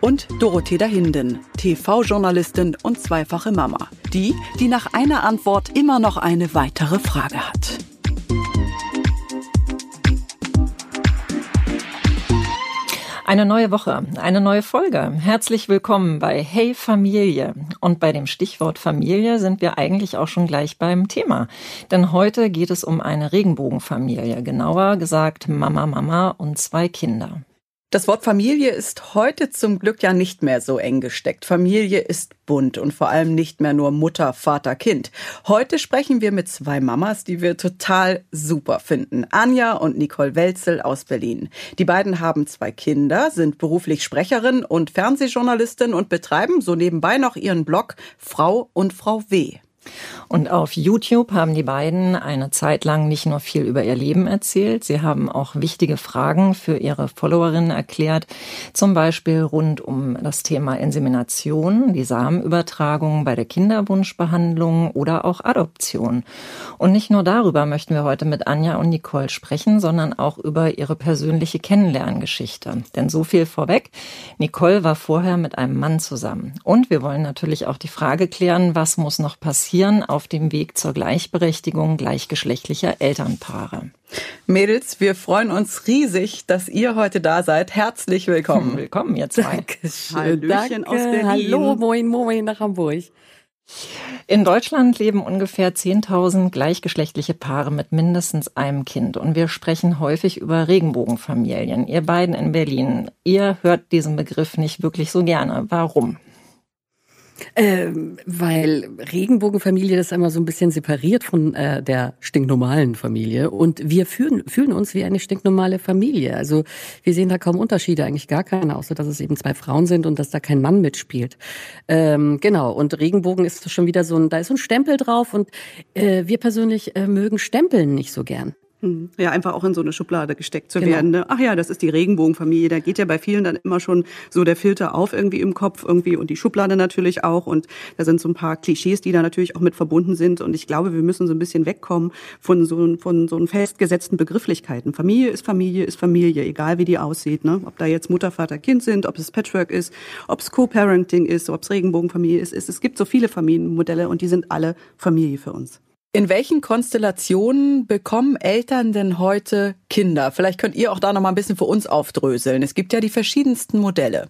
und Dorothea Hinden, TV-Journalistin und zweifache Mama. Die, die nach einer Antwort immer noch eine weitere Frage hat. Eine neue Woche, eine neue Folge. Herzlich willkommen bei Hey Familie. Und bei dem Stichwort Familie sind wir eigentlich auch schon gleich beim Thema. Denn heute geht es um eine Regenbogenfamilie, genauer gesagt Mama, Mama und zwei Kinder. Das Wort Familie ist heute zum Glück ja nicht mehr so eng gesteckt. Familie ist bunt und vor allem nicht mehr nur Mutter, Vater, Kind. Heute sprechen wir mit zwei Mamas, die wir total super finden. Anja und Nicole Welzel aus Berlin. Die beiden haben zwei Kinder, sind beruflich Sprecherin und Fernsehjournalistin und betreiben so nebenbei noch ihren Blog Frau und Frau W. Und auf YouTube haben die beiden eine Zeit lang nicht nur viel über ihr Leben erzählt, sie haben auch wichtige Fragen für ihre Followerinnen erklärt, zum Beispiel rund um das Thema Insemination, die Samenübertragung bei der Kinderwunschbehandlung oder auch Adoption. Und nicht nur darüber möchten wir heute mit Anja und Nicole sprechen, sondern auch über ihre persönliche Kennenlerngeschichte. Denn so viel vorweg, Nicole war vorher mit einem Mann zusammen. Und wir wollen natürlich auch die Frage klären, was muss noch passieren, auf dem Weg zur Gleichberechtigung gleichgeschlechtlicher Elternpaare. Mädels, wir freuen uns riesig, dass ihr heute da seid. Herzlich willkommen. Willkommen, ihr zwei. Dankeschön. Hallöchen Danke. aus Berlin. Hallo, moin, moin nach Hamburg. In Deutschland leben ungefähr 10.000 gleichgeschlechtliche Paare mit mindestens einem Kind. Und wir sprechen häufig über Regenbogenfamilien. Ihr beiden in Berlin, ihr hört diesen Begriff nicht wirklich so gerne. Warum? Ähm, weil Regenbogenfamilie das einmal so ein bisschen separiert von äh, der stinknormalen Familie und wir fühlen, fühlen uns wie eine stinknormale Familie. Also wir sehen da kaum Unterschiede, eigentlich gar keine, außer dass es eben zwei Frauen sind und dass da kein Mann mitspielt. Ähm, genau, und Regenbogen ist schon wieder so ein, da ist so ein Stempel drauf und äh, wir persönlich äh, mögen Stempeln nicht so gern. Hm. Ja, einfach auch in so eine Schublade gesteckt zu genau. werden. Ne? Ach ja, das ist die Regenbogenfamilie. Da geht ja bei vielen dann immer schon so der Filter auf irgendwie im Kopf irgendwie und die Schublade natürlich auch. Und da sind so ein paar Klischees, die da natürlich auch mit verbunden sind. Und ich glaube, wir müssen so ein bisschen wegkommen von so, von so festgesetzten Begrifflichkeiten. Familie ist Familie ist Familie, egal wie die aussieht. Ne? Ob da jetzt Mutter, Vater, Kind sind, ob es Patchwork ist, ob es Co-Parenting ist, ob es Regenbogenfamilie ist, ist. Es gibt so viele Familienmodelle und die sind alle Familie für uns. In welchen Konstellationen bekommen Eltern denn heute Kinder? Vielleicht könnt ihr auch da noch mal ein bisschen für uns aufdröseln. Es gibt ja die verschiedensten Modelle.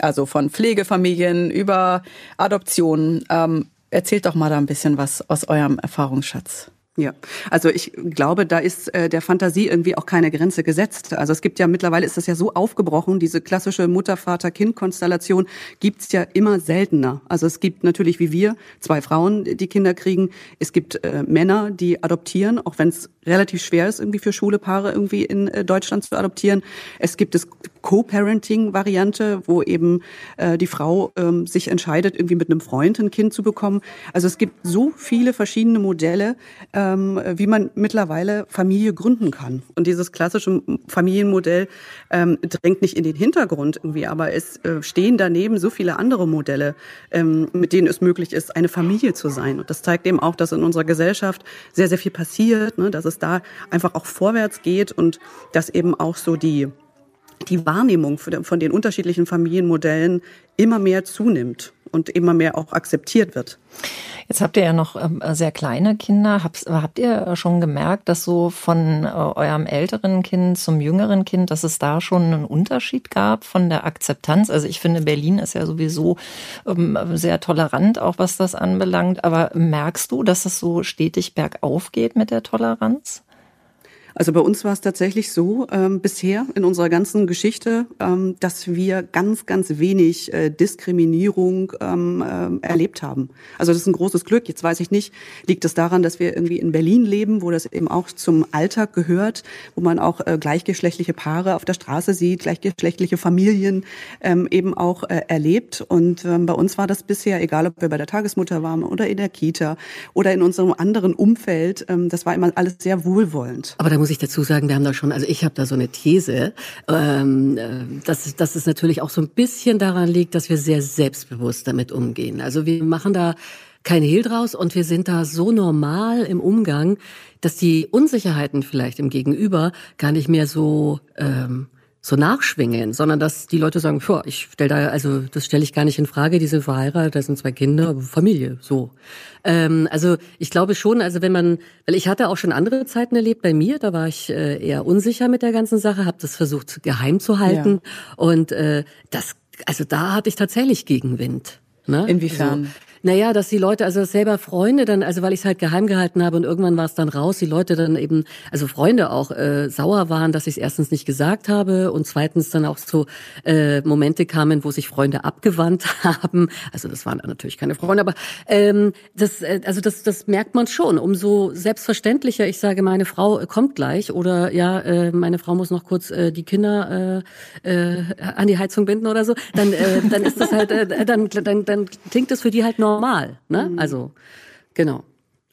Also von Pflegefamilien über Adoptionen. Ähm, erzählt doch mal da ein bisschen was aus eurem Erfahrungsschatz. Ja, also ich glaube, da ist äh, der Fantasie irgendwie auch keine Grenze gesetzt. Also es gibt ja mittlerweile ist das ja so aufgebrochen, diese klassische Mutter-Vater-Kind-Konstellation gibt's ja immer seltener. Also es gibt natürlich wie wir zwei Frauen, die Kinder kriegen. Es gibt äh, Männer, die adoptieren, auch wenn es relativ schwer ist, irgendwie für schwule Paare irgendwie in äh, Deutschland zu adoptieren. Es gibt es Co-Parenting-Variante, wo eben äh, die Frau ähm, sich entscheidet, irgendwie mit einem Freund ein Kind zu bekommen. Also es gibt so viele verschiedene Modelle. Äh, ähm, wie man mittlerweile Familie gründen kann. Und dieses klassische Familienmodell ähm, drängt nicht in den Hintergrund irgendwie, aber es äh, stehen daneben so viele andere Modelle, ähm, mit denen es möglich ist, eine Familie zu sein. Und das zeigt eben auch, dass in unserer Gesellschaft sehr, sehr viel passiert, ne, dass es da einfach auch vorwärts geht und dass eben auch so die die Wahrnehmung von den unterschiedlichen Familienmodellen immer mehr zunimmt und immer mehr auch akzeptiert wird. Jetzt habt ihr ja noch ähm, sehr kleine Kinder. Habt, habt ihr schon gemerkt, dass so von äh, eurem älteren Kind zum jüngeren Kind, dass es da schon einen Unterschied gab von der Akzeptanz? Also ich finde, Berlin ist ja sowieso ähm, sehr tolerant, auch was das anbelangt. Aber merkst du, dass es so stetig bergauf geht mit der Toleranz? Also bei uns war es tatsächlich so ähm, bisher in unserer ganzen Geschichte, ähm, dass wir ganz, ganz wenig äh, Diskriminierung ähm, äh, erlebt haben. Also das ist ein großes Glück. Jetzt weiß ich nicht, liegt es daran, dass wir irgendwie in Berlin leben, wo das eben auch zum Alltag gehört, wo man auch äh, gleichgeschlechtliche Paare auf der Straße sieht, gleichgeschlechtliche Familien ähm, eben auch äh, erlebt. Und ähm, bei uns war das bisher, egal ob wir bei der Tagesmutter waren oder in der Kita oder in unserem anderen Umfeld, ähm, das war immer alles sehr wohlwollend. Aber muss ich dazu sagen, wir haben da schon, also ich habe da so eine These, ähm, äh, dass, dass es natürlich auch so ein bisschen daran liegt, dass wir sehr selbstbewusst damit umgehen. Also wir machen da keine Hehl draus und wir sind da so normal im Umgang, dass die Unsicherheiten vielleicht im Gegenüber gar nicht mehr so ähm, so nachschwingen, sondern dass die Leute sagen, ja, ich stelle da, also das stelle ich gar nicht in Frage, die sind verheiratet, da sind zwei Kinder, Familie, so. Ähm, also ich glaube schon, also wenn man, weil ich hatte auch schon andere Zeiten erlebt bei mir, da war ich äh, eher unsicher mit der ganzen Sache, habe das versucht geheim zu halten ja. und äh, das, also da hatte ich tatsächlich Gegenwind. Ne? Inwiefern? Also, naja, dass die Leute, also selber Freunde dann, also weil ich es halt geheim gehalten habe und irgendwann war es dann raus, die Leute dann eben, also Freunde auch äh, sauer waren, dass ich es erstens nicht gesagt habe und zweitens dann auch so äh, Momente kamen, wo sich Freunde abgewandt haben. Also das waren natürlich keine Freunde, aber ähm, das, äh, also das, das merkt man schon. Umso selbstverständlicher ich sage, meine Frau kommt gleich oder ja, äh, meine Frau muss noch kurz äh, die Kinder äh, äh, an die Heizung binden oder so, dann, äh, dann ist das halt, äh, dann, dann, dann klingt das für die halt noch normal. Ne? Mhm. Also, genau.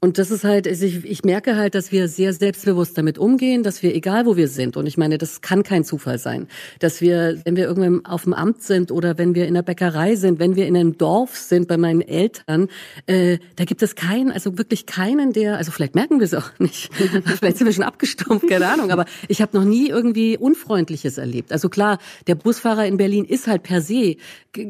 Und das ist halt, also ich, ich merke halt, dass wir sehr selbstbewusst damit umgehen, dass wir, egal wo wir sind, und ich meine, das kann kein Zufall sein, dass wir, wenn wir irgendwann auf dem Amt sind oder wenn wir in der Bäckerei sind, wenn wir in einem Dorf sind bei meinen Eltern, äh, da gibt es keinen, also wirklich keinen, der, also vielleicht merken wir es auch nicht, vielleicht sind wir schon abgestumpft, keine Ahnung, aber ich habe noch nie irgendwie Unfreundliches erlebt. Also klar, der Busfahrer in Berlin ist halt per se,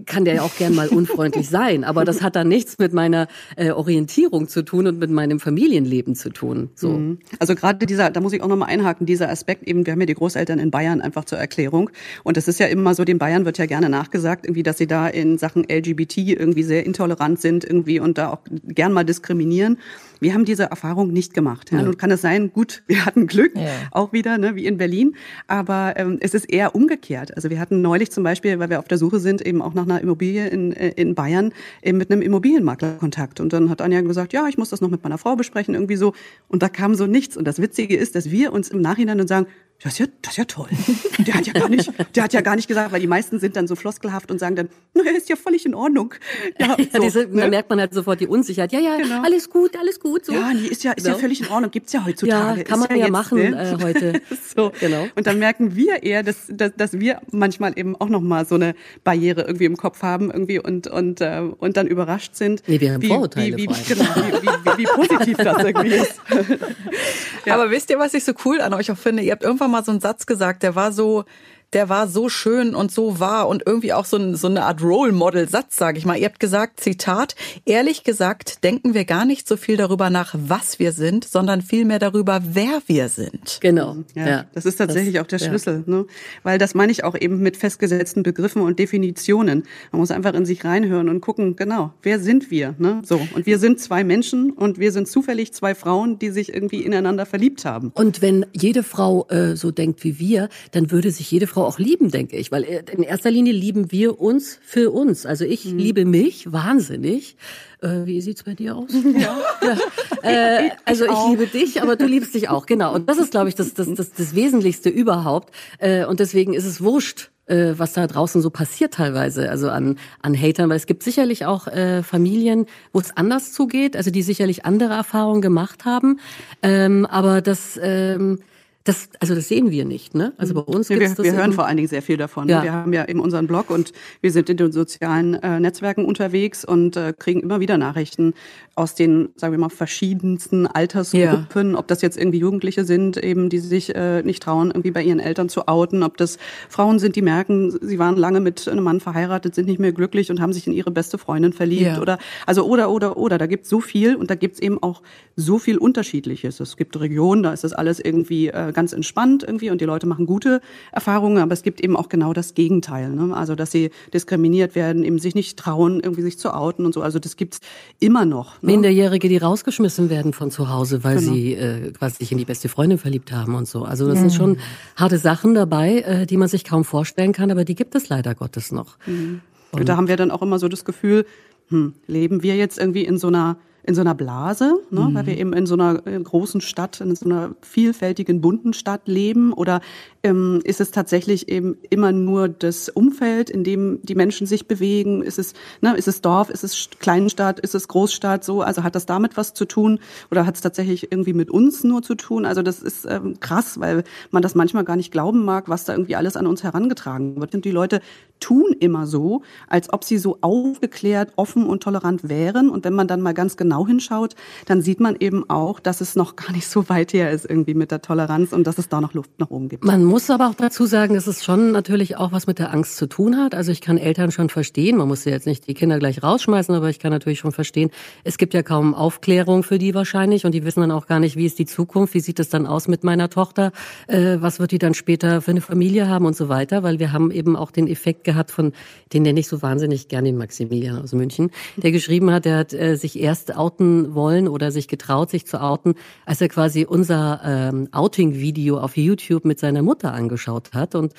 kann der ja auch gern mal unfreundlich sein, aber das hat dann nichts mit meiner äh, Orientierung zu tun und mit meinem Familienleben zu tun. So. Mhm. Also gerade dieser, da muss ich auch nochmal einhaken, dieser Aspekt eben, wir haben ja die Großeltern in Bayern einfach zur Erklärung. Und das ist ja immer so, den Bayern wird ja gerne nachgesagt, irgendwie, dass sie da in Sachen LGBT irgendwie sehr intolerant sind irgendwie und da auch gern mal diskriminieren. Wir haben diese Erfahrung nicht gemacht. Ja. Ja. Nun kann es sein, gut, wir hatten Glück, ja. auch wieder, ne, wie in Berlin, aber ähm, es ist eher umgekehrt. Also wir hatten neulich zum Beispiel, weil wir auf der Suche sind, eben auch nach einer Immobilie in, äh, in Bayern, eben mit einem Immobilienmakler Kontakt. Und dann hat Anja gesagt, ja, ich muss das noch mit meiner Frau besprechen, irgendwie so. Und da kam so nichts. Und das Witzige ist, dass wir uns im Nachhinein dann sagen, das ist ja, das ist ja toll. Der hat ja gar nicht, der hat ja gar nicht gesagt, weil die meisten sind dann so floskelhaft und sagen dann, na, er ist ja völlig in Ordnung. Ja, ja so, diese, ne? da merkt man halt sofort die Unsicherheit. Ja, ja, genau. alles gut, alles gut. So. Ja, nee, ist ja, ist genau. ja völlig in Ordnung. Gibt's ja heutzutage. Ja, kann man ja, ja jetzt, machen ne? äh, heute. so, genau. Und dann merken wir eher, dass, dass, dass wir manchmal eben auch noch mal so eine Barriere irgendwie im Kopf haben irgendwie und und äh, und dann überrascht sind. Nee, wir haben wie, Vorurteile wie, wie, genau, wie, wie, wie positiv das irgendwie ist. ja. Aber wisst ihr, was ich so cool an euch auch finde? Ihr habt irgendwann mal so einen Satz gesagt, der war so, der war so schön und so wahr und irgendwie auch so, ein, so eine Art Role Model Satz, sage ich mal. Ihr habt gesagt, Zitat, ehrlich gesagt denken wir gar nicht so viel darüber nach, was wir sind, sondern vielmehr darüber, wer wir sind. Genau. Ja, ja. Das ist tatsächlich das, auch der Schlüssel, ja. ne? weil das meine ich auch eben mit festgesetzten Begriffen und Definitionen. Man muss einfach in sich reinhören und gucken, genau, wer sind wir? Ne? So und wir sind zwei Menschen und wir sind zufällig zwei Frauen, die sich irgendwie ineinander verliebt haben. Und wenn jede Frau äh, so denkt wie wir, dann würde sich jede Frau Frau auch lieben, denke ich, weil äh, in erster Linie lieben wir uns für uns. Also ich mhm. liebe mich wahnsinnig. Äh, wie sieht's bei dir aus? Ja. ja. Äh, also ich, liebe dich, aber du liebst dich auch, genau. Und das ist, glaube ich, das, das, das, das Wesentlichste überhaupt. Äh, und deswegen ist es wurscht, äh, was da draußen so passiert teilweise, also an, an Hatern, weil es gibt sicherlich auch äh, Familien, wo es anders zugeht, also die sicherlich andere Erfahrungen gemacht haben. Ähm, aber das ähm, das, also das sehen wir nicht, ne? Also bei uns ja, gibt's wir, wir hören vor allen Dingen sehr viel davon. Ja. Wir haben ja eben unseren Blog und wir sind in den sozialen äh, Netzwerken unterwegs und äh, kriegen immer wieder Nachrichten aus den, sagen wir mal, verschiedensten Altersgruppen, ja. ob das jetzt irgendwie Jugendliche sind, eben die sich äh, nicht trauen, irgendwie bei ihren Eltern zu outen, ob das Frauen sind, die merken, sie waren lange mit einem Mann verheiratet, sind nicht mehr glücklich und haben sich in ihre beste Freundin verliebt oder also oder oder oder. Da gibt's so viel und da gibt's eben auch so viel Unterschiedliches. Es gibt Regionen, da ist das alles irgendwie äh, ganz entspannt irgendwie und die Leute machen gute Erfahrungen, aber es gibt eben auch genau das Gegenteil. Ne? Also dass sie diskriminiert werden, eben sich nicht trauen, irgendwie sich zu outen und so. Also das gibt's immer noch. Ne? Minderjährige, die rausgeschmissen werden von zu Hause, weil genau. sie äh, quasi sich in die beste Freundin verliebt haben und so. Also das mhm. sind schon harte Sachen dabei, äh, die man sich kaum vorstellen kann, aber die gibt es leider Gottes noch. Mhm. Und da haben wir dann auch immer so das Gefühl, hm, leben wir jetzt irgendwie in so einer in so einer Blase, ne, mhm. weil wir eben in so einer äh, großen Stadt, in so einer vielfältigen, bunten Stadt leben? Oder ähm, ist es tatsächlich eben immer nur das Umfeld, in dem die Menschen sich bewegen? Ist es, ne, ist es Dorf, ist es Kleinstadt, ist es Großstadt so? Also hat das damit was zu tun oder hat es tatsächlich irgendwie mit uns nur zu tun? Also das ist ähm, krass, weil man das manchmal gar nicht glauben mag, was da irgendwie alles an uns herangetragen wird. Und die Leute tun immer so, als ob sie so aufgeklärt, offen und tolerant wären. Und wenn man dann mal ganz genau hinschaut, dann sieht man eben auch, dass es noch gar nicht so weit her ist irgendwie mit der Toleranz und dass es da noch Luft nach oben gibt. Man muss aber auch dazu sagen, dass es schon natürlich auch was mit der Angst zu tun hat. Also ich kann Eltern schon verstehen, man muss jetzt nicht die Kinder gleich rausschmeißen, aber ich kann natürlich schon verstehen, es gibt ja kaum Aufklärung für die wahrscheinlich und die wissen dann auch gar nicht, wie ist die Zukunft, wie sieht es dann aus mit meiner Tochter, äh, was wird die dann später für eine Familie haben und so weiter, weil wir haben eben auch den Effekt gehabt von, den nenne ich so wahnsinnig gerne, den Maximilian aus München, der geschrieben hat, der hat äh, sich erst outen wollen oder sich getraut, sich zu outen, als er quasi unser ähm, Outing-Video auf YouTube mit seiner Mutter angeschaut hat und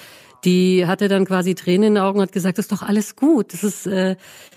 die hatte dann quasi Tränen in den Augen und hat gesagt, das ist doch alles gut. Das ist, äh,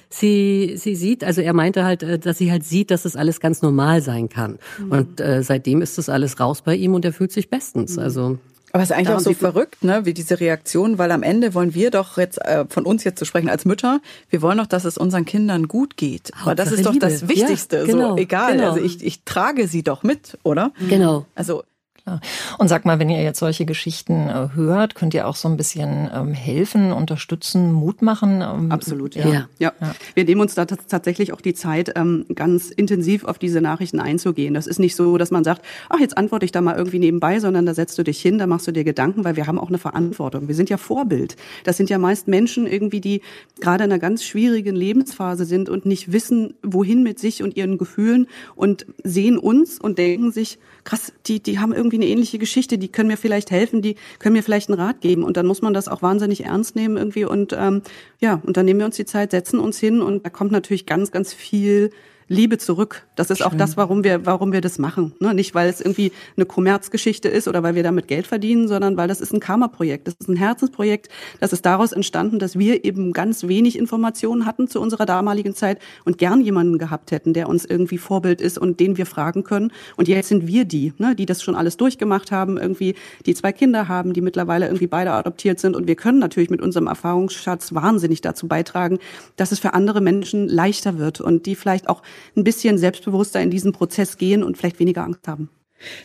sie, sie sieht, also er meinte halt, äh, dass sie halt sieht, dass das alles ganz normal sein kann. Mhm. Und äh, seitdem ist das alles raus bei ihm und er fühlt sich bestens. Mhm. Also aber es ist eigentlich auch so verrückt, ne, wie diese Reaktion, weil am Ende wollen wir doch jetzt äh, von uns jetzt zu sprechen als Mütter, wir wollen doch, dass es unseren Kindern gut geht. Aber das ist doch das Wichtigste. Ja, genau, so egal, genau. also ich, ich trage sie doch mit, oder? Genau. Also klar. Und sag mal, wenn ihr jetzt solche Geschichten äh, hört, könnt ihr auch so ein bisschen ähm, helfen, unterstützen, Mut machen? Ähm, Absolut, ja. Ja. ja. ja. Wir nehmen uns da tatsächlich auch die Zeit, ähm, ganz intensiv auf diese Nachrichten einzugehen. Das ist nicht so, dass man sagt, ach, jetzt antworte ich da mal irgendwie nebenbei, sondern da setzt du dich hin, da machst du dir Gedanken, weil wir haben auch eine Verantwortung. Wir sind ja Vorbild. Das sind ja meist Menschen irgendwie, die gerade in einer ganz schwierigen Lebensphase sind und nicht wissen, wohin mit sich und ihren Gefühlen und sehen uns und denken sich, krass, die, die haben irgendwie eine ähnliche Geschichte, die können mir vielleicht helfen, die können mir vielleicht einen Rat geben. Und dann muss man das auch wahnsinnig ernst nehmen irgendwie. Und ähm, ja, und dann nehmen wir uns die Zeit, setzen uns hin und da kommt natürlich ganz, ganz viel Liebe zurück. Das ist Schön. auch das, warum wir, warum wir das machen. Ne? Nicht, weil es irgendwie eine Kommerzgeschichte ist oder weil wir damit Geld verdienen, sondern weil das ist ein Karma-Projekt. Das ist ein Herzensprojekt. Das ist daraus entstanden, dass wir eben ganz wenig Informationen hatten zu unserer damaligen Zeit und gern jemanden gehabt hätten, der uns irgendwie Vorbild ist und den wir fragen können. Und jetzt sind wir die, ne, die das schon alles durchgemacht haben, irgendwie, die zwei Kinder haben, die mittlerweile irgendwie beide adoptiert sind. Und wir können natürlich mit unserem Erfahrungsschatz wahnsinnig dazu beitragen, dass es für andere Menschen leichter wird und die vielleicht auch ein bisschen selbstbewusster in diesen Prozess gehen und vielleicht weniger Angst haben.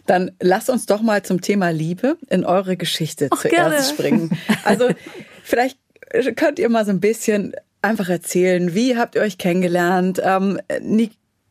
Dann lass uns doch mal zum Thema Liebe in eure Geschichte Ach, zuerst gerne. springen. Also vielleicht könnt ihr mal so ein bisschen einfach erzählen, wie habt ihr euch kennengelernt? Ähm,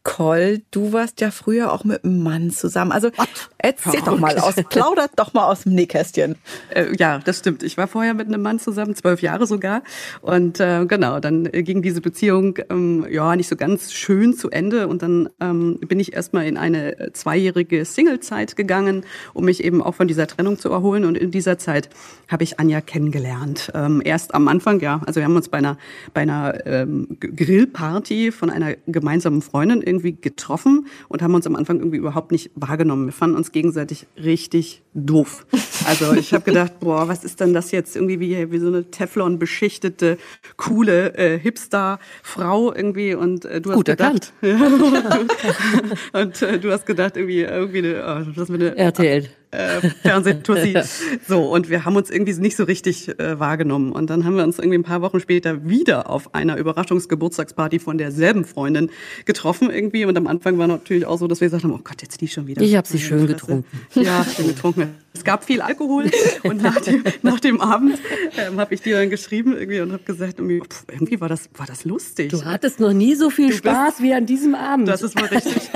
Nicole, du warst ja früher auch mit einem Mann zusammen. Also What? erzähl doch mal aus, plaudert doch mal aus dem Nähkästchen. Äh, ja, das stimmt. Ich war vorher mit einem Mann zusammen, zwölf Jahre sogar. Und äh, genau, dann ging diese Beziehung ähm, ja nicht so ganz schön zu Ende. Und dann ähm, bin ich erstmal in eine zweijährige Singlezeit gegangen, um mich eben auch von dieser Trennung zu erholen. Und in dieser Zeit habe ich Anja kennengelernt. Ähm, erst am Anfang, ja, also wir haben uns bei einer bei einer ähm, Grillparty von einer gemeinsamen Freundin irgendwie getroffen und haben uns am Anfang irgendwie überhaupt nicht wahrgenommen. Wir fanden uns gegenseitig richtig doof. Also ich habe gedacht, boah, was ist denn das jetzt irgendwie wie, wie so eine Teflon beschichtete, coole äh, Hipster-Frau irgendwie und äh, du hast Gut gedacht, erkannt. und äh, du hast gedacht irgendwie irgendwie eine, oh, das eine RTL äh, Fernsehtussi. So, und wir haben uns irgendwie nicht so richtig äh, wahrgenommen. Und dann haben wir uns irgendwie ein paar Wochen später wieder auf einer Überraschungsgeburtstagsparty von derselben Freundin getroffen irgendwie. Und am Anfang war natürlich auch so, dass wir gesagt haben, oh Gott, jetzt die schon wieder. Ich habe sie schön getrunken. Ja, schön getrunken. Es gab viel Alkohol und nach dem, nach dem Abend ähm, habe ich dir dann geschrieben irgendwie und habe gesagt, irgendwie, pff, irgendwie, war das war das lustig. Du hattest noch nie so viel du Spaß bist, wie an diesem Abend. Das ist mal richtig.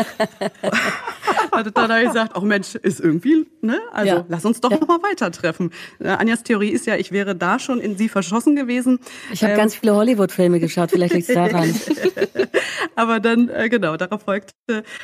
Und dann habe ich gesagt, oh Mensch, ist irgendwie, ne? Also Ja. lass uns doch Ja. noch mal weiter treffen. Äh, Anjas Theorie ist ja, ich wäre da schon in sie verschossen gewesen. Ich habe Ähm, ganz viele Hollywood-Filme geschaut, vielleicht liegt es daran. Aber dann, äh, genau, darauf folgte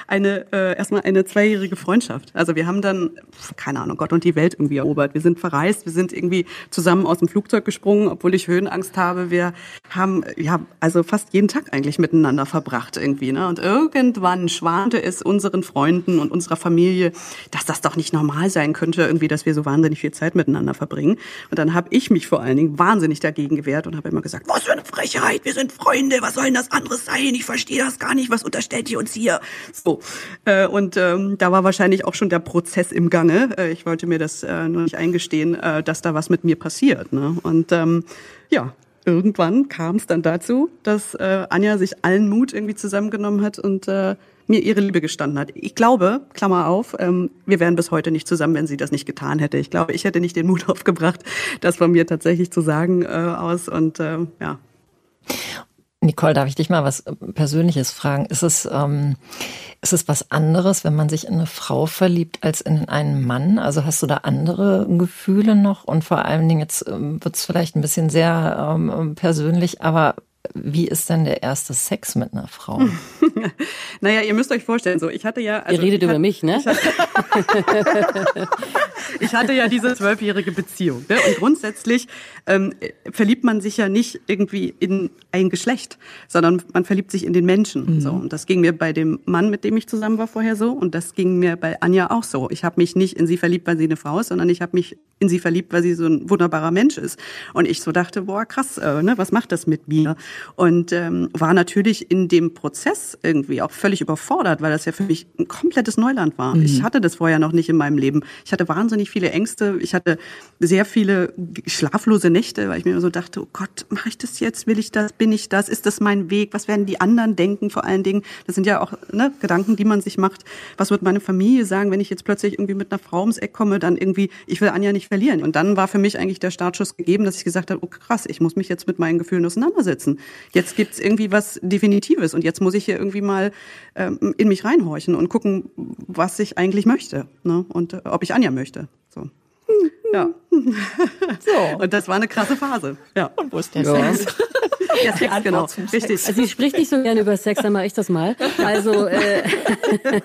eine, äh, erstmal eine zweijährige Freundschaft. Also wir haben dann, keine Ahnung, Gott und die Welt irgendwie erobert. Wir sind verreist, wir sind irgendwie zusammen aus dem Flugzeug gesprungen, obwohl ich Höhenangst habe. Wir haben, ja, also fast jeden Tag eigentlich miteinander verbracht irgendwie, ne? Und irgendwann schwante es unseren Freunden und unserer Familie, dass das doch nicht normal sein könnte, irgendwie, dass wir so wahnsinnig viel Zeit miteinander verbringen. Und dann habe ich mich vor allen Dingen wahnsinnig dagegen gewehrt und habe immer gesagt, was für eine Frechheit, wir sind Freunde, was soll denn das anderes sein? Ich verstehe das gar nicht, was unterstellt ihr uns hier? So. Äh, und ähm, da war wahrscheinlich auch schon der Prozess im Gange. Ich wollte mir das äh, nur nicht eingestehen, äh, dass da was mit mir passiert. Ne? Und ähm, ja, irgendwann kam es dann dazu, dass äh, Anja sich allen Mut irgendwie zusammengenommen hat und äh, mir ihre Liebe gestanden hat. Ich glaube, Klammer auf, ähm, wir wären bis heute nicht zusammen, wenn sie das nicht getan hätte. Ich glaube, ich hätte nicht den Mut aufgebracht, das von mir tatsächlich zu sagen äh, aus. Und äh, ja, Nicole, darf ich dich mal was äh, Persönliches fragen? Ist es, ähm, ist es was anderes, wenn man sich in eine Frau verliebt, als in einen Mann? Also hast du da andere Gefühle noch? Und vor allen Dingen, jetzt ähm, wird es vielleicht ein bisschen sehr ähm, persönlich, aber wie ist denn der erste Sex mit einer Frau? naja, ihr müsst euch vorstellen, so ich hatte ja, also Ihr redet ich über hatte- mich, ne? ich hatte ja diese zwölfjährige Beziehung. Ne? Und grundsätzlich ähm, verliebt man sich ja nicht irgendwie in ein Geschlecht, sondern man verliebt sich in den Menschen. So. Und das ging mir bei dem Mann, mit dem ich zusammen war, vorher so. Und das ging mir bei Anja auch so. Ich habe mich nicht in sie verliebt, weil sie eine Frau ist, sondern ich habe mich in sie verliebt, weil sie so ein wunderbarer Mensch ist. Und ich so dachte, boah, krass, äh, ne? was macht das mit mir? Und ähm, war natürlich in dem Prozess irgendwie auch völlig überfordert, weil das ja für mich ein komplettes Neuland war. Ich hatte das vorher noch nicht in meinem Leben. Ich hatte wahnsinnig viele Ängste. Ich hatte sehr viele schlaflose Nächte, weil ich mir immer so dachte, oh Gott, mache ich das jetzt? Will ich das? Bin ich das? Ist das mein Weg? Was werden die anderen denken vor allen Dingen? Das sind ja auch ne, Gedanken, die man sich macht. Was wird meine Familie sagen, wenn ich jetzt plötzlich irgendwie mit einer Frau ums Eck komme? Dann irgendwie, ich will Anja nicht verlieren. Und dann war für mich eigentlich der Startschuss gegeben, dass ich gesagt habe, oh krass, ich muss mich jetzt mit meinen Gefühlen auseinandersetzen. Jetzt gibt's irgendwie was Definitives und jetzt muss ich hier irgendwie mal ähm, in mich reinhorchen und gucken, was ich eigentlich möchte ne? und äh, ob ich Anja möchte. So. Ja. So. Und das war eine krasse Phase. Ja. Und wo ist der Ja. Sex? Ja, Sex, Antwort genau. zum Richtig. Also sie spricht nicht so gerne über Sex, dann mache ich das mal. Also äh,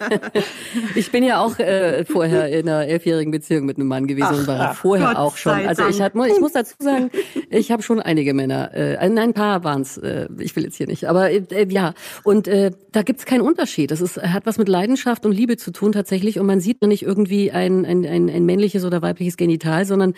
ich bin ja auch äh, vorher in einer elfjährigen Beziehung mit einem Mann gewesen und war vorher Gott auch schon. Also ich, hab, ich muss dazu sagen, ich habe schon einige Männer, äh, nein, ein paar waren's. Äh, ich will jetzt hier nicht, aber äh, ja. Und äh, da gibt's keinen Unterschied. Das ist, hat was mit Leidenschaft und Liebe zu tun tatsächlich. Und man sieht nicht irgendwie ein, ein, ein, ein männliches oder weibliches Genital, sondern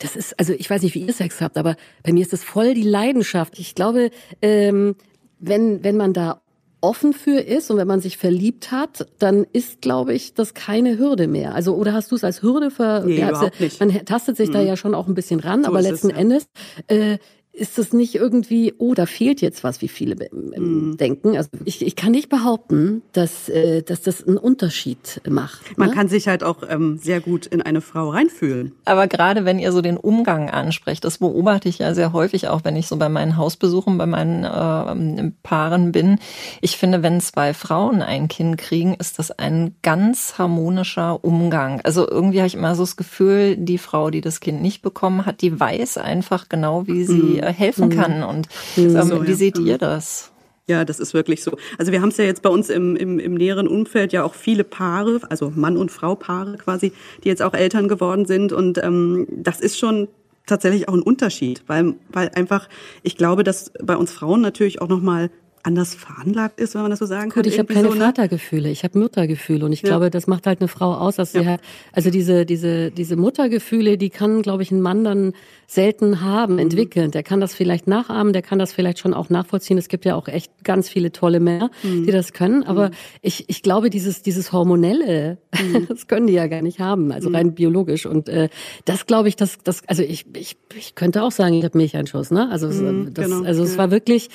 das ist, also ich weiß nicht, wie ihr Sex habt, aber bei mir ist das voll die Leidenschaft. Ich glaube, ähm, wenn, wenn man da offen für ist und wenn man sich verliebt hat, dann ist, glaube ich, das keine Hürde mehr. Also, oder hast du es als Hürde ver... Nee, also, überhaupt nicht. Man tastet sich da ja schon auch ein bisschen ran, aber ist es, letzten ja. Endes äh, ist es nicht irgendwie, oh, da fehlt jetzt was, wie viele ähm, denken. Also ich, ich kann nicht behaupten, dass, äh, dass das einen Unterschied macht. Man ne? kann sich halt auch ähm, sehr gut in eine Frau reinfühlen. Aber gerade wenn ihr so den Umgang ansprecht, das beobachte ich ja sehr häufig auch, wenn ich so bei meinen Hausbesuchen, bei meinen äh, Paaren bin. Ich finde, wenn zwei Frauen ein Kind kriegen, ist das ein ganz harmonischer Umgang. Also irgendwie habe ich immer so das Gefühl, die Frau, die das Kind nicht bekommen hat, die weiß einfach genau, wie sie äh, helfen kann. Und ähm, So, wie seht ihr das? Ja, das ist wirklich so. Also wir haben es ja jetzt bei uns im, im, im näheren Umfeld ja auch viele Paare, also Mann und Frau Paare quasi, die jetzt auch Eltern geworden sind. Und ähm, das ist schon tatsächlich auch ein Unterschied, weil, weil einfach, ich glaube, dass bei uns Frauen natürlich auch nochmal anders veranlagt ist, wenn man das so sagen kann. Gut, ich habe keine so, ne? Vatergefühle, ich habe Muttergefühle und ich Ja. glaube, das macht halt eine Frau aus, dass sie Ja. halt, also diese diese diese Muttergefühle, die kann, glaube ich, ein Mann dann selten haben, Mhm. entwickeln. Der kann das vielleicht nachahmen, der kann das vielleicht schon auch nachvollziehen. Es gibt ja auch echt ganz viele tolle Männer, Mhm. die das können, aber ich ich glaube, dieses dieses hormonelle, Mhm. das können die ja gar nicht haben, also rein biologisch und äh, das glaube ich, das das also ich ich ich könnte auch sagen, ich habe Milcheinschuss, ne? Also Mhm, das, genau, also es war wirklich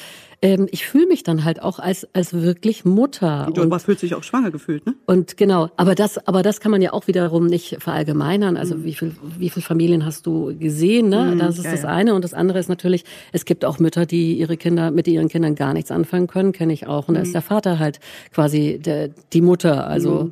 ähm, ich fühle mich dann halt auch als als wirklich Mutter Du aber fühlt sich auch schwanger gefühlt, ne? und genau, aber das, aber das kann man ja auch wiederum nicht verallgemeinern. Mhm. Also wie viel, wie viel Familien hast du gesehen? Ne? Das ist ja, das eine und das andere ist natürlich, es gibt auch Mütter, die ihre Kinder mit ihren Kindern gar nichts anfangen können, kenne ich auch. Und da Mhm. ist der Vater halt quasi der, die Mutter. Also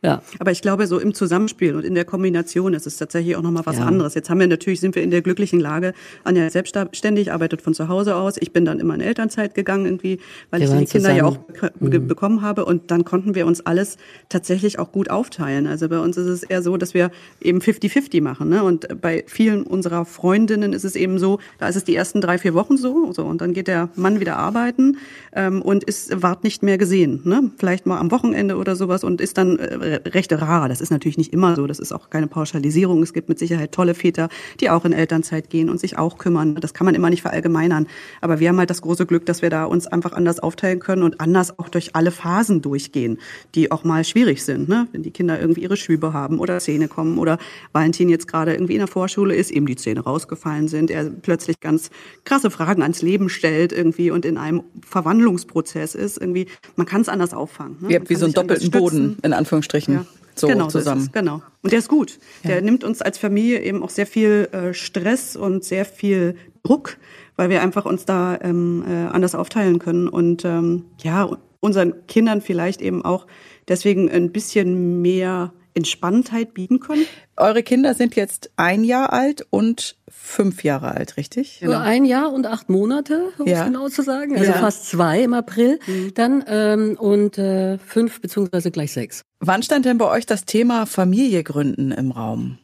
Ja. Aber ich glaube, so im Zusammenspiel und in der Kombination ist es tatsächlich auch nochmal was ja. anderes. Jetzt haben wir natürlich, sind wir in der glücklichen Lage, Anja ist selbstständig, arbeitet von zu Hause aus. Ich bin dann immer in Elternzeit gegangen irgendwie, weil wir ich die Kinder zusammen. ja auch mhm. bekommen habe. Und dann konnten wir uns alles tatsächlich auch gut aufteilen. Also bei uns ist es eher so, dass wir eben 50-50 machen. Ne? Und bei vielen unserer Freundinnen ist es eben so, da ist es die ersten drei, vier Wochen so. so und dann geht der Mann wieder arbeiten ähm, und ist, wart nicht mehr gesehen. Ne? Vielleicht mal am Wochenende oder sowas und ist dann äh, recht rar. Das ist natürlich nicht immer so. Das ist auch keine Pauschalisierung. Es gibt mit Sicherheit tolle Väter, die auch in Elternzeit gehen und sich auch kümmern. Das kann man immer nicht verallgemeinern. Aber wir haben halt das große Glück, dass wir da uns einfach anders aufteilen können und anders auch durch alle Phasen durchgehen, die auch mal schwierig sind. Ne? Wenn die Kinder irgendwie ihre Schübe haben oder Zähne kommen oder Valentin jetzt gerade irgendwie in der Vorschule ist, eben die Zähne rausgefallen sind, er plötzlich ganz krasse Fragen ans Leben stellt irgendwie und in einem Verwandlungsprozess ist irgendwie. Man kann es anders auffangen. Ne? Ihr habt wie so einen doppelten Boden in Anführungsstrichen. Ja. So genau, zusammen. Ist, genau. Und der ist gut. Ja. Der nimmt uns als Familie eben auch sehr viel äh, Stress und sehr viel Druck, weil wir einfach uns da ähm, äh, anders aufteilen können und ähm, ja unseren Kindern vielleicht eben auch deswegen ein bisschen mehr Entspanntheit bieten können. Eure Kinder sind jetzt ein Jahr alt und fünf Jahre alt, richtig? Genau. Ein Jahr und acht Monate, um ja. es genau zu sagen. Also ja. fast zwei im April. Mhm. Dann ähm, und äh, fünf beziehungsweise gleich sechs. Wann stand denn bei euch das Thema Familie gründen im Raum?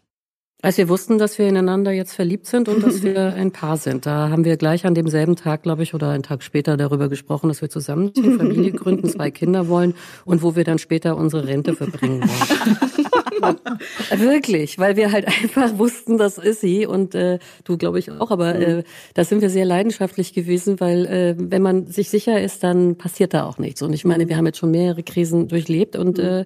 Als wir wussten, dass wir ineinander jetzt verliebt sind und dass wir ein Paar sind, da haben wir gleich an demselben Tag, glaube ich, oder einen Tag später darüber gesprochen, dass wir zusammenziehen, Familie gründen, zwei Kinder wollen und wo wir dann später unsere Rente verbringen wollen. Wirklich, weil wir halt einfach wussten, das ist sie und äh, du glaube ich auch, aber äh, da sind wir sehr leidenschaftlich gewesen, weil äh, wenn man sich sicher ist, dann passiert da auch nichts. Und ich meine, wir haben jetzt schon mehrere Krisen durchlebt und äh,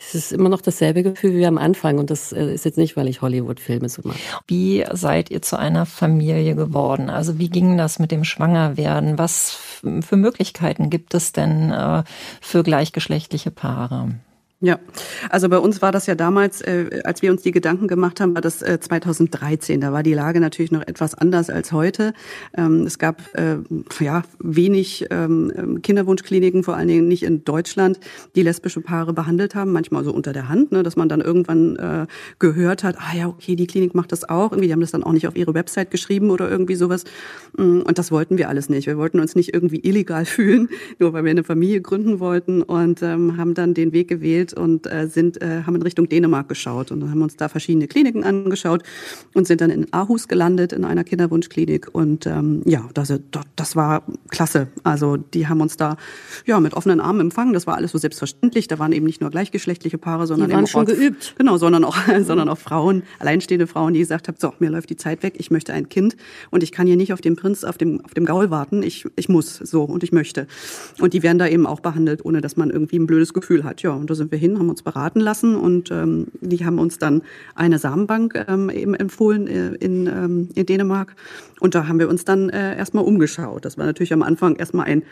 es ist immer noch dasselbe Gefühl wie am Anfang und das äh, ist jetzt nicht, weil ich Hollywood-Filme so mache. Wie seid ihr zu einer Familie geworden? Also wie ging das mit dem Schwangerwerden? Was für Möglichkeiten gibt es denn äh, für gleichgeschlechtliche Paare? Ja, also bei uns war das ja damals, äh, als wir uns die Gedanken gemacht haben, war das äh, 2013. Da war die Lage natürlich noch etwas anders als heute. Ähm, es gab äh, ja wenig ähm, Kinderwunschkliniken, vor allen Dingen nicht in Deutschland, die lesbische Paare behandelt haben. Manchmal so unter der Hand, ne, dass man dann irgendwann äh, gehört hat, ah ja, okay, die Klinik macht das auch. Irgendwie, die haben das dann auch nicht auf ihre Website geschrieben oder irgendwie sowas. Mm, und das wollten wir alles nicht. Wir wollten uns nicht irgendwie illegal fühlen, nur weil wir eine Familie gründen wollten und ähm, haben dann den Weg gewählt und äh, sind, äh, haben in Richtung Dänemark geschaut und haben uns da verschiedene Kliniken angeschaut und sind dann in Aarhus gelandet in einer Kinderwunschklinik und ähm, ja, das, das war klasse. Also die haben uns da ja mit offenen Armen empfangen. Das war alles so selbstverständlich. Da waren eben nicht nur gleichgeschlechtliche Paare, sondern die waren eben schon auch, geübt. Genau, sondern auch sondern auch Frauen, alleinstehende Frauen, die gesagt haben, so mir läuft die Zeit weg, ich möchte ein Kind und ich kann hier nicht auf den Prinz auf dem auf dem Gaul warten. Ich ich muss so und ich möchte. Und die werden da eben auch behandelt, ohne dass man irgendwie ein blödes Gefühl hat. Ja, und da sind wir hin, haben uns beraten lassen und ähm, die haben uns dann eine Samenbank ähm, eben empfohlen äh, in, ähm, in Dänemark. Und da haben wir uns dann äh, erstmal umgeschaut. Das war natürlich am Anfang erstmal ein,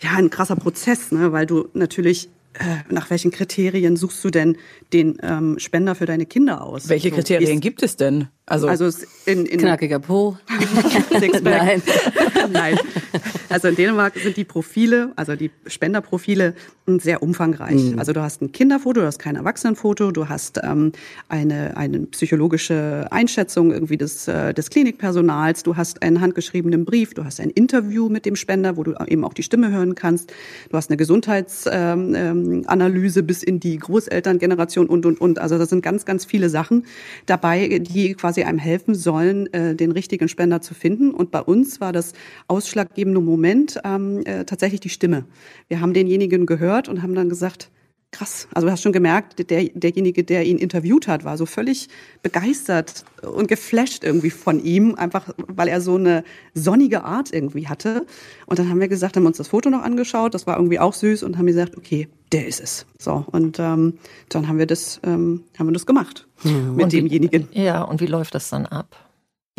ja, ein krasser Prozess, ne, weil du natürlich äh, nach welchen Kriterien suchst du denn den ähm, Spender für deine Kinder aus? Welche Kriterien so, gibt es denn? Also, also in, in knackiger Po. Nein. Nein. Also in Dänemark sind die Profile, also die Spenderprofile sehr umfangreich. Mhm. Also du hast ein Kinderfoto, du hast kein Erwachsenenfoto, du hast ähm, eine, eine psychologische Einschätzung irgendwie des, äh, des Klinikpersonals, du hast einen handgeschriebenen Brief, du hast ein Interview mit dem Spender, wo du eben auch die Stimme hören kannst, du hast eine Gesundheitsanalyse ähm, ähm bis in die Großelterngeneration und, und, und. Also da sind ganz, ganz viele Sachen dabei, die quasi quasi einem helfen sollen, äh, den richtigen Spender zu finden. Und bei uns war das ausschlaggebende Moment ähm, äh, tatsächlich die Stimme. Wir haben denjenigen gehört und haben dann gesagt, krass. Also du hast schon gemerkt, der, derjenige, der ihn interviewt hat, war so völlig begeistert und geflasht irgendwie von ihm, einfach weil er so eine sonnige Art irgendwie hatte. Und dann haben wir gesagt, haben uns das Foto noch angeschaut, das war irgendwie auch süß und haben gesagt, okay, der ist es. So und ähm, dann haben wir das, ähm, haben wir das gemacht mhm. mit und demjenigen. Wie, ja, und wie läuft das dann ab?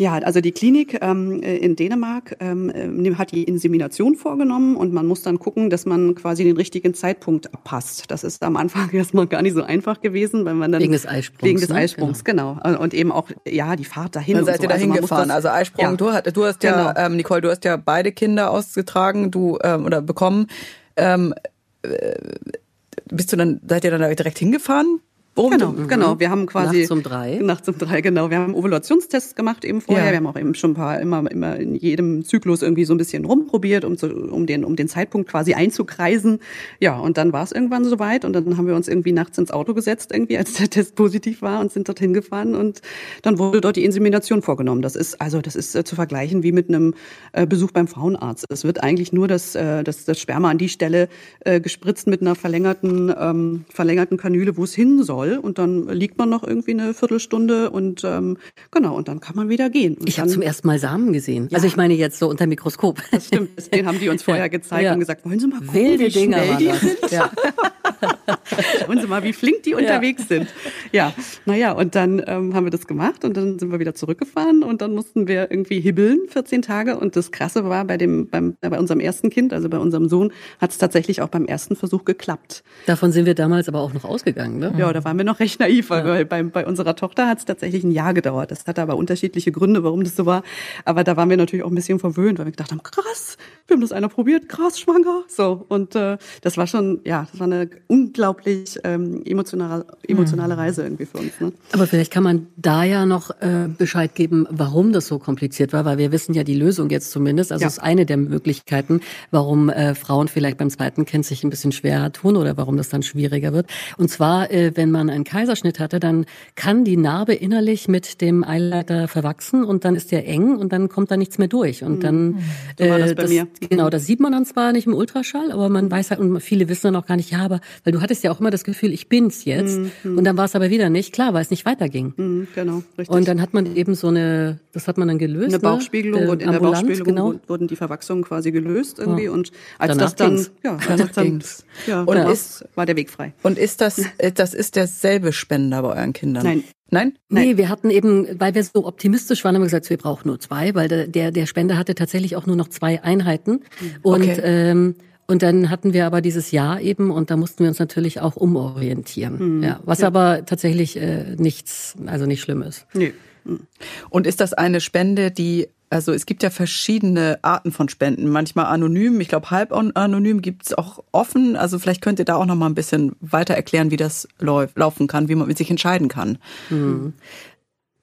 Ja, also die Klinik ähm, in Dänemark ähm, hat die Insemination vorgenommen und man muss dann gucken, dass man quasi den richtigen Zeitpunkt abpasst. Das ist am Anfang erstmal gar nicht so einfach gewesen, weil man dann wegen des Eisprungs, wegen des ne? Eisprungs, genau. genau. und eben auch ja die Fahrt dahin. Dann seid so. ihr dahin also gefahren. Also Eisprung. Ja. Du, du hast ja genau. ähm, Nicole, du hast ja beide Kinder ausgetragen, du ähm, oder bekommen. Ähm, äh, bist du dann, seid ihr dann direkt hingefahren? Um, genau, mhm. genau. Wir haben quasi nachts um drei. Nachts um drei, genau. Wir haben Ovulationstests gemacht eben vorher. Ja. Wir haben auch eben schon ein paar immer immer in jedem Zyklus irgendwie so ein bisschen rumprobiert, um zu, um den um den Zeitpunkt quasi einzukreisen. Ja, und dann war es irgendwann soweit und dann haben wir uns irgendwie nachts ins Auto gesetzt irgendwie, als der Test positiv war und sind dorthin gefahren und dann wurde dort die Insemination vorgenommen. Das ist also das ist äh, zu vergleichen wie mit einem äh, Besuch beim Frauenarzt. Es wird eigentlich nur das äh, das, das Sperma an die Stelle äh, gespritzt mit einer verlängerten ähm, verlängerten Kanüle, wo es hin soll voll und dann liegt man noch irgendwie eine Viertelstunde und ähm, genau, und dann kann man wieder gehen. Und ich habe zum ersten Mal Samen gesehen. Ja. Also ich meine jetzt so unter Mikroskop. Das stimmt, den haben die uns vorher gezeigt ja. und gesagt, wollen Sie mal gucken, Wilde wie Dinger schnell die sind? Ja. Schauen Sie mal, wie flink die unterwegs sind. Ja, naja, und dann ähm, haben wir das gemacht und dann sind wir wieder zurückgefahren und dann mussten wir irgendwie hibbeln 14 Tage und das Krasse war bei dem beim bei unserem ersten Kind, also bei unserem Sohn, hat es tatsächlich auch beim ersten Versuch geklappt. Davon sind wir damals aber auch noch ausgegangen, ne? Ja, da waren wir noch recht naiv, weil ja. bei, bei unserer Tochter hat es tatsächlich ein Jahr gedauert. Das hatte aber unterschiedliche Gründe, warum das so war. Aber da waren wir natürlich auch ein bisschen verwöhnt, weil wir gedacht haben, krass, wir haben das einer probiert, krass, schwanger. So. Und äh, das war schon, ja, das war eine unglaublich ähm, emotionale, emotionale mhm. Reise irgendwie für uns. Ne? Aber vielleicht kann man da ja noch äh, Bescheid geben, warum das so kompliziert war, weil wir wissen ja die Lösung jetzt zumindest. Also ja. ist eine der Möglichkeiten, warum äh, Frauen vielleicht beim zweiten Kind sich ein bisschen schwerer tun oder warum das dann schwieriger wird. Und zwar, äh, wenn man einen Kaiserschnitt hatte, dann kann die Narbe innerlich mit dem Eileiter verwachsen und dann ist der eng und dann kommt da nichts mehr durch. Und dann mhm. so war das bei das, mir. Genau, das sieht man dann zwar nicht im Ultraschall, aber man weiß halt, und viele wissen dann auch gar nicht, ja, aber, weil du hattest ja auch immer das Gefühl, ich bin's jetzt. Mhm. Und dann war es aber wieder nicht, klar, weil es nicht weiterging. Mhm, genau, richtig. Und dann hat man eben so eine, das hat man dann gelöst. Eine Bauchspiegelung ne? und in Ambulant, der Bauchspiegelung genau. wurden die Verwachsungen quasi gelöst irgendwie ja. und als Danach das dann, ging's. ja, als dann, ging's. ja, und ist, war der Weg frei. Und ist das, äh, das ist derselbe Spender bei euren Kindern? Nein. Nein? Nee, wir hatten eben, weil wir so optimistisch waren, haben wir gesagt, wir brauchen nur zwei, weil der, der Spender hatte tatsächlich auch nur noch zwei Einheiten. Und, okay. ähm, und dann hatten wir aber dieses Jahr eben und da mussten wir uns natürlich auch umorientieren. Mhm. Ja, was ja. aber tatsächlich äh, nichts, also nicht schlimm ist. Nee. Und ist das eine Spende, die also es gibt ja verschiedene Arten von Spenden, manchmal anonym, ich glaube halb anonym gibt es auch offen. Also vielleicht könnt ihr da auch noch mal ein bisschen weiter erklären, wie das laufen kann, wie man sich entscheiden kann. Mhm.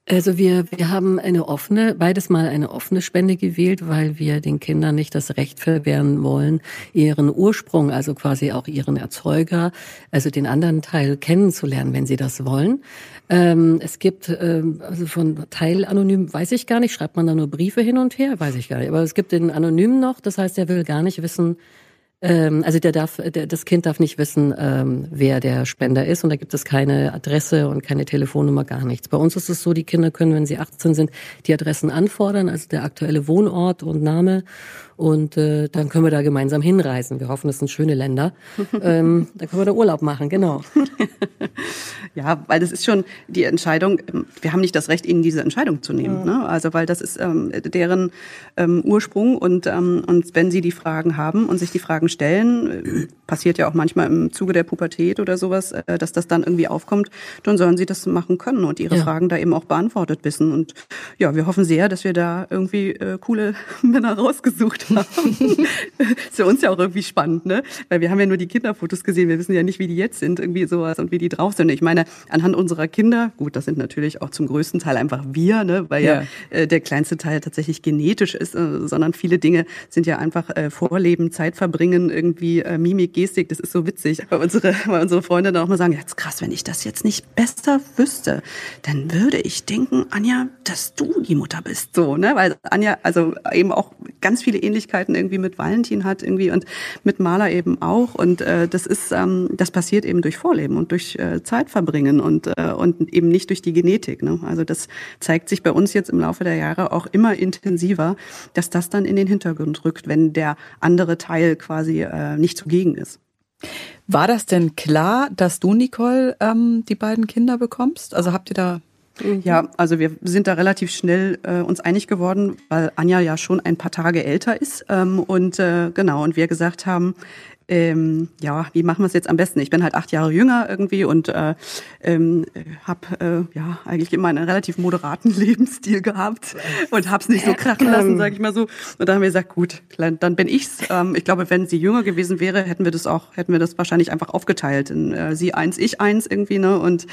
Also wir, wir haben eine offene, beides mal eine offene Spende gewählt, weil wir den Kindern nicht das Recht verwehren wollen, ihren Ursprung, also quasi auch ihren Erzeuger, also den anderen Teil kennenzulernen, wenn sie das wollen. Ähm, es gibt, ähm, also von Teil anonym weiß ich gar nicht, schreibt man da nur Briefe hin und her, weiß ich gar nicht. Aber es gibt den anonym noch, das heißt, er will gar nicht wissen, ähm, also der darf, der, das Kind darf nicht wissen, ähm, wer der Spender ist und da gibt es keine Adresse und keine Telefonnummer, gar nichts. Bei uns ist es so, die Kinder können, wenn sie 18 sind, die Adressen anfordern, also der aktuelle Wohnort und Name und äh, dann können wir da gemeinsam hinreisen. Wir hoffen, das sind schöne Länder. ähm, da können wir da Urlaub machen, genau. ja, weil das ist schon die Entscheidung, ähm, wir haben nicht das Recht, ihnen diese Entscheidung zu nehmen. Mhm. Ne? Also weil das ist ähm, deren ähm, Ursprung und, ähm, und wenn sie die Fragen haben und sich die Fragen stellen, äh, passiert ja auch manchmal im Zuge der Pubertät oder sowas, äh, dass das dann irgendwie aufkommt, dann sollen sie das machen können und ihre ja. Fragen da eben auch beantwortet wissen. Und ja, wir hoffen sehr, dass wir da irgendwie äh, coole Männer rausgesucht haben. ist für uns ja auch irgendwie spannend, ne? Weil wir haben ja nur die Kinderfotos gesehen, wir wissen ja nicht, wie die jetzt sind, irgendwie sowas und wie die drauf sind. Ich meine, anhand unserer Kinder, gut, das sind natürlich auch zum größten Teil einfach wir, ne? weil ja, ja äh, der kleinste Teil tatsächlich genetisch ist, äh, sondern viele Dinge sind ja einfach äh, Vorleben, Zeit verbringen, irgendwie äh, Mimik, Gestik, das ist so witzig. Weil unsere, weil unsere Freunde dann auch mal sagen, jetzt krass, wenn ich das jetzt nicht besser wüsste, dann würde ich denken, Anja, dass du die Mutter bist, so, ne? Weil Anja also eben auch ganz viele Ähnlichkeiten Ähnlichkeiten irgendwie mit Valentin hat irgendwie und mit Maler eben auch. Und äh, das ist, ähm, das passiert eben durch Vorleben und durch äh, Zeitverbringen und, äh, und eben nicht durch die Genetik. Ne? Also das zeigt sich bei uns jetzt im Laufe der Jahre auch immer intensiver, dass das dann in den Hintergrund rückt, wenn der andere Teil quasi äh, nicht zugegen ist. War das denn klar, dass du, Nicole, ähm, die beiden Kinder bekommst? Also habt ihr da Ja, also wir sind da relativ schnell äh, uns einig geworden, weil Anja ja schon ein paar Tage älter ist. Ähm, und äh, genau, und wir gesagt haben, ähm, ja, wie machen wir es jetzt am besten? Ich bin halt acht Jahre jünger irgendwie und äh, ähm, habe äh, ja eigentlich immer einen relativ moderaten Lebensstil gehabt und habe es nicht so krachen lassen, sage ich mal so. Und da haben wir gesagt, gut, dann bin ich's. Ähm, ich glaube, wenn sie jünger gewesen wäre, hätten wir das auch, hätten wir das wahrscheinlich einfach aufgeteilt. In, äh, sie eins, ich eins irgendwie, ne? Und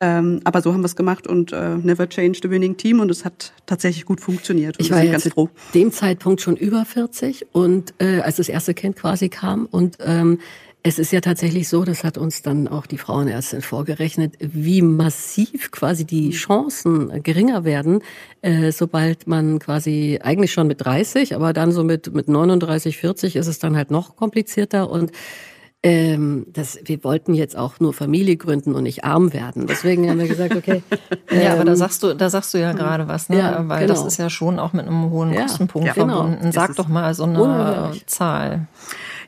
ähm, aber so haben wir es gemacht und äh, never change the winning team und es hat tatsächlich gut funktioniert. ich war ja ganz froh. dem Zeitpunkt schon über 40 und äh, als das erste Kind quasi kam und ähm, es ist ja tatsächlich so, das hat uns dann auch die Frauenärztin vorgerechnet, wie massiv quasi die Chancen geringer werden, äh, sobald man quasi eigentlich schon mit 30, aber dann so mit, mit 39, 40 ist es dann halt noch komplizierter und ähm, das, wir wollten jetzt auch nur Familie gründen und nicht arm werden. Deswegen haben wir gesagt, okay. Ähm, ja, aber da ähm, sagst du, da sagst du ja gerade was, ne? Ja, Weil genau. das ist ja schon auch mit einem hohen ja, Kostenpunkt ja, genau. verbunden. Sag doch mal so eine Zahl.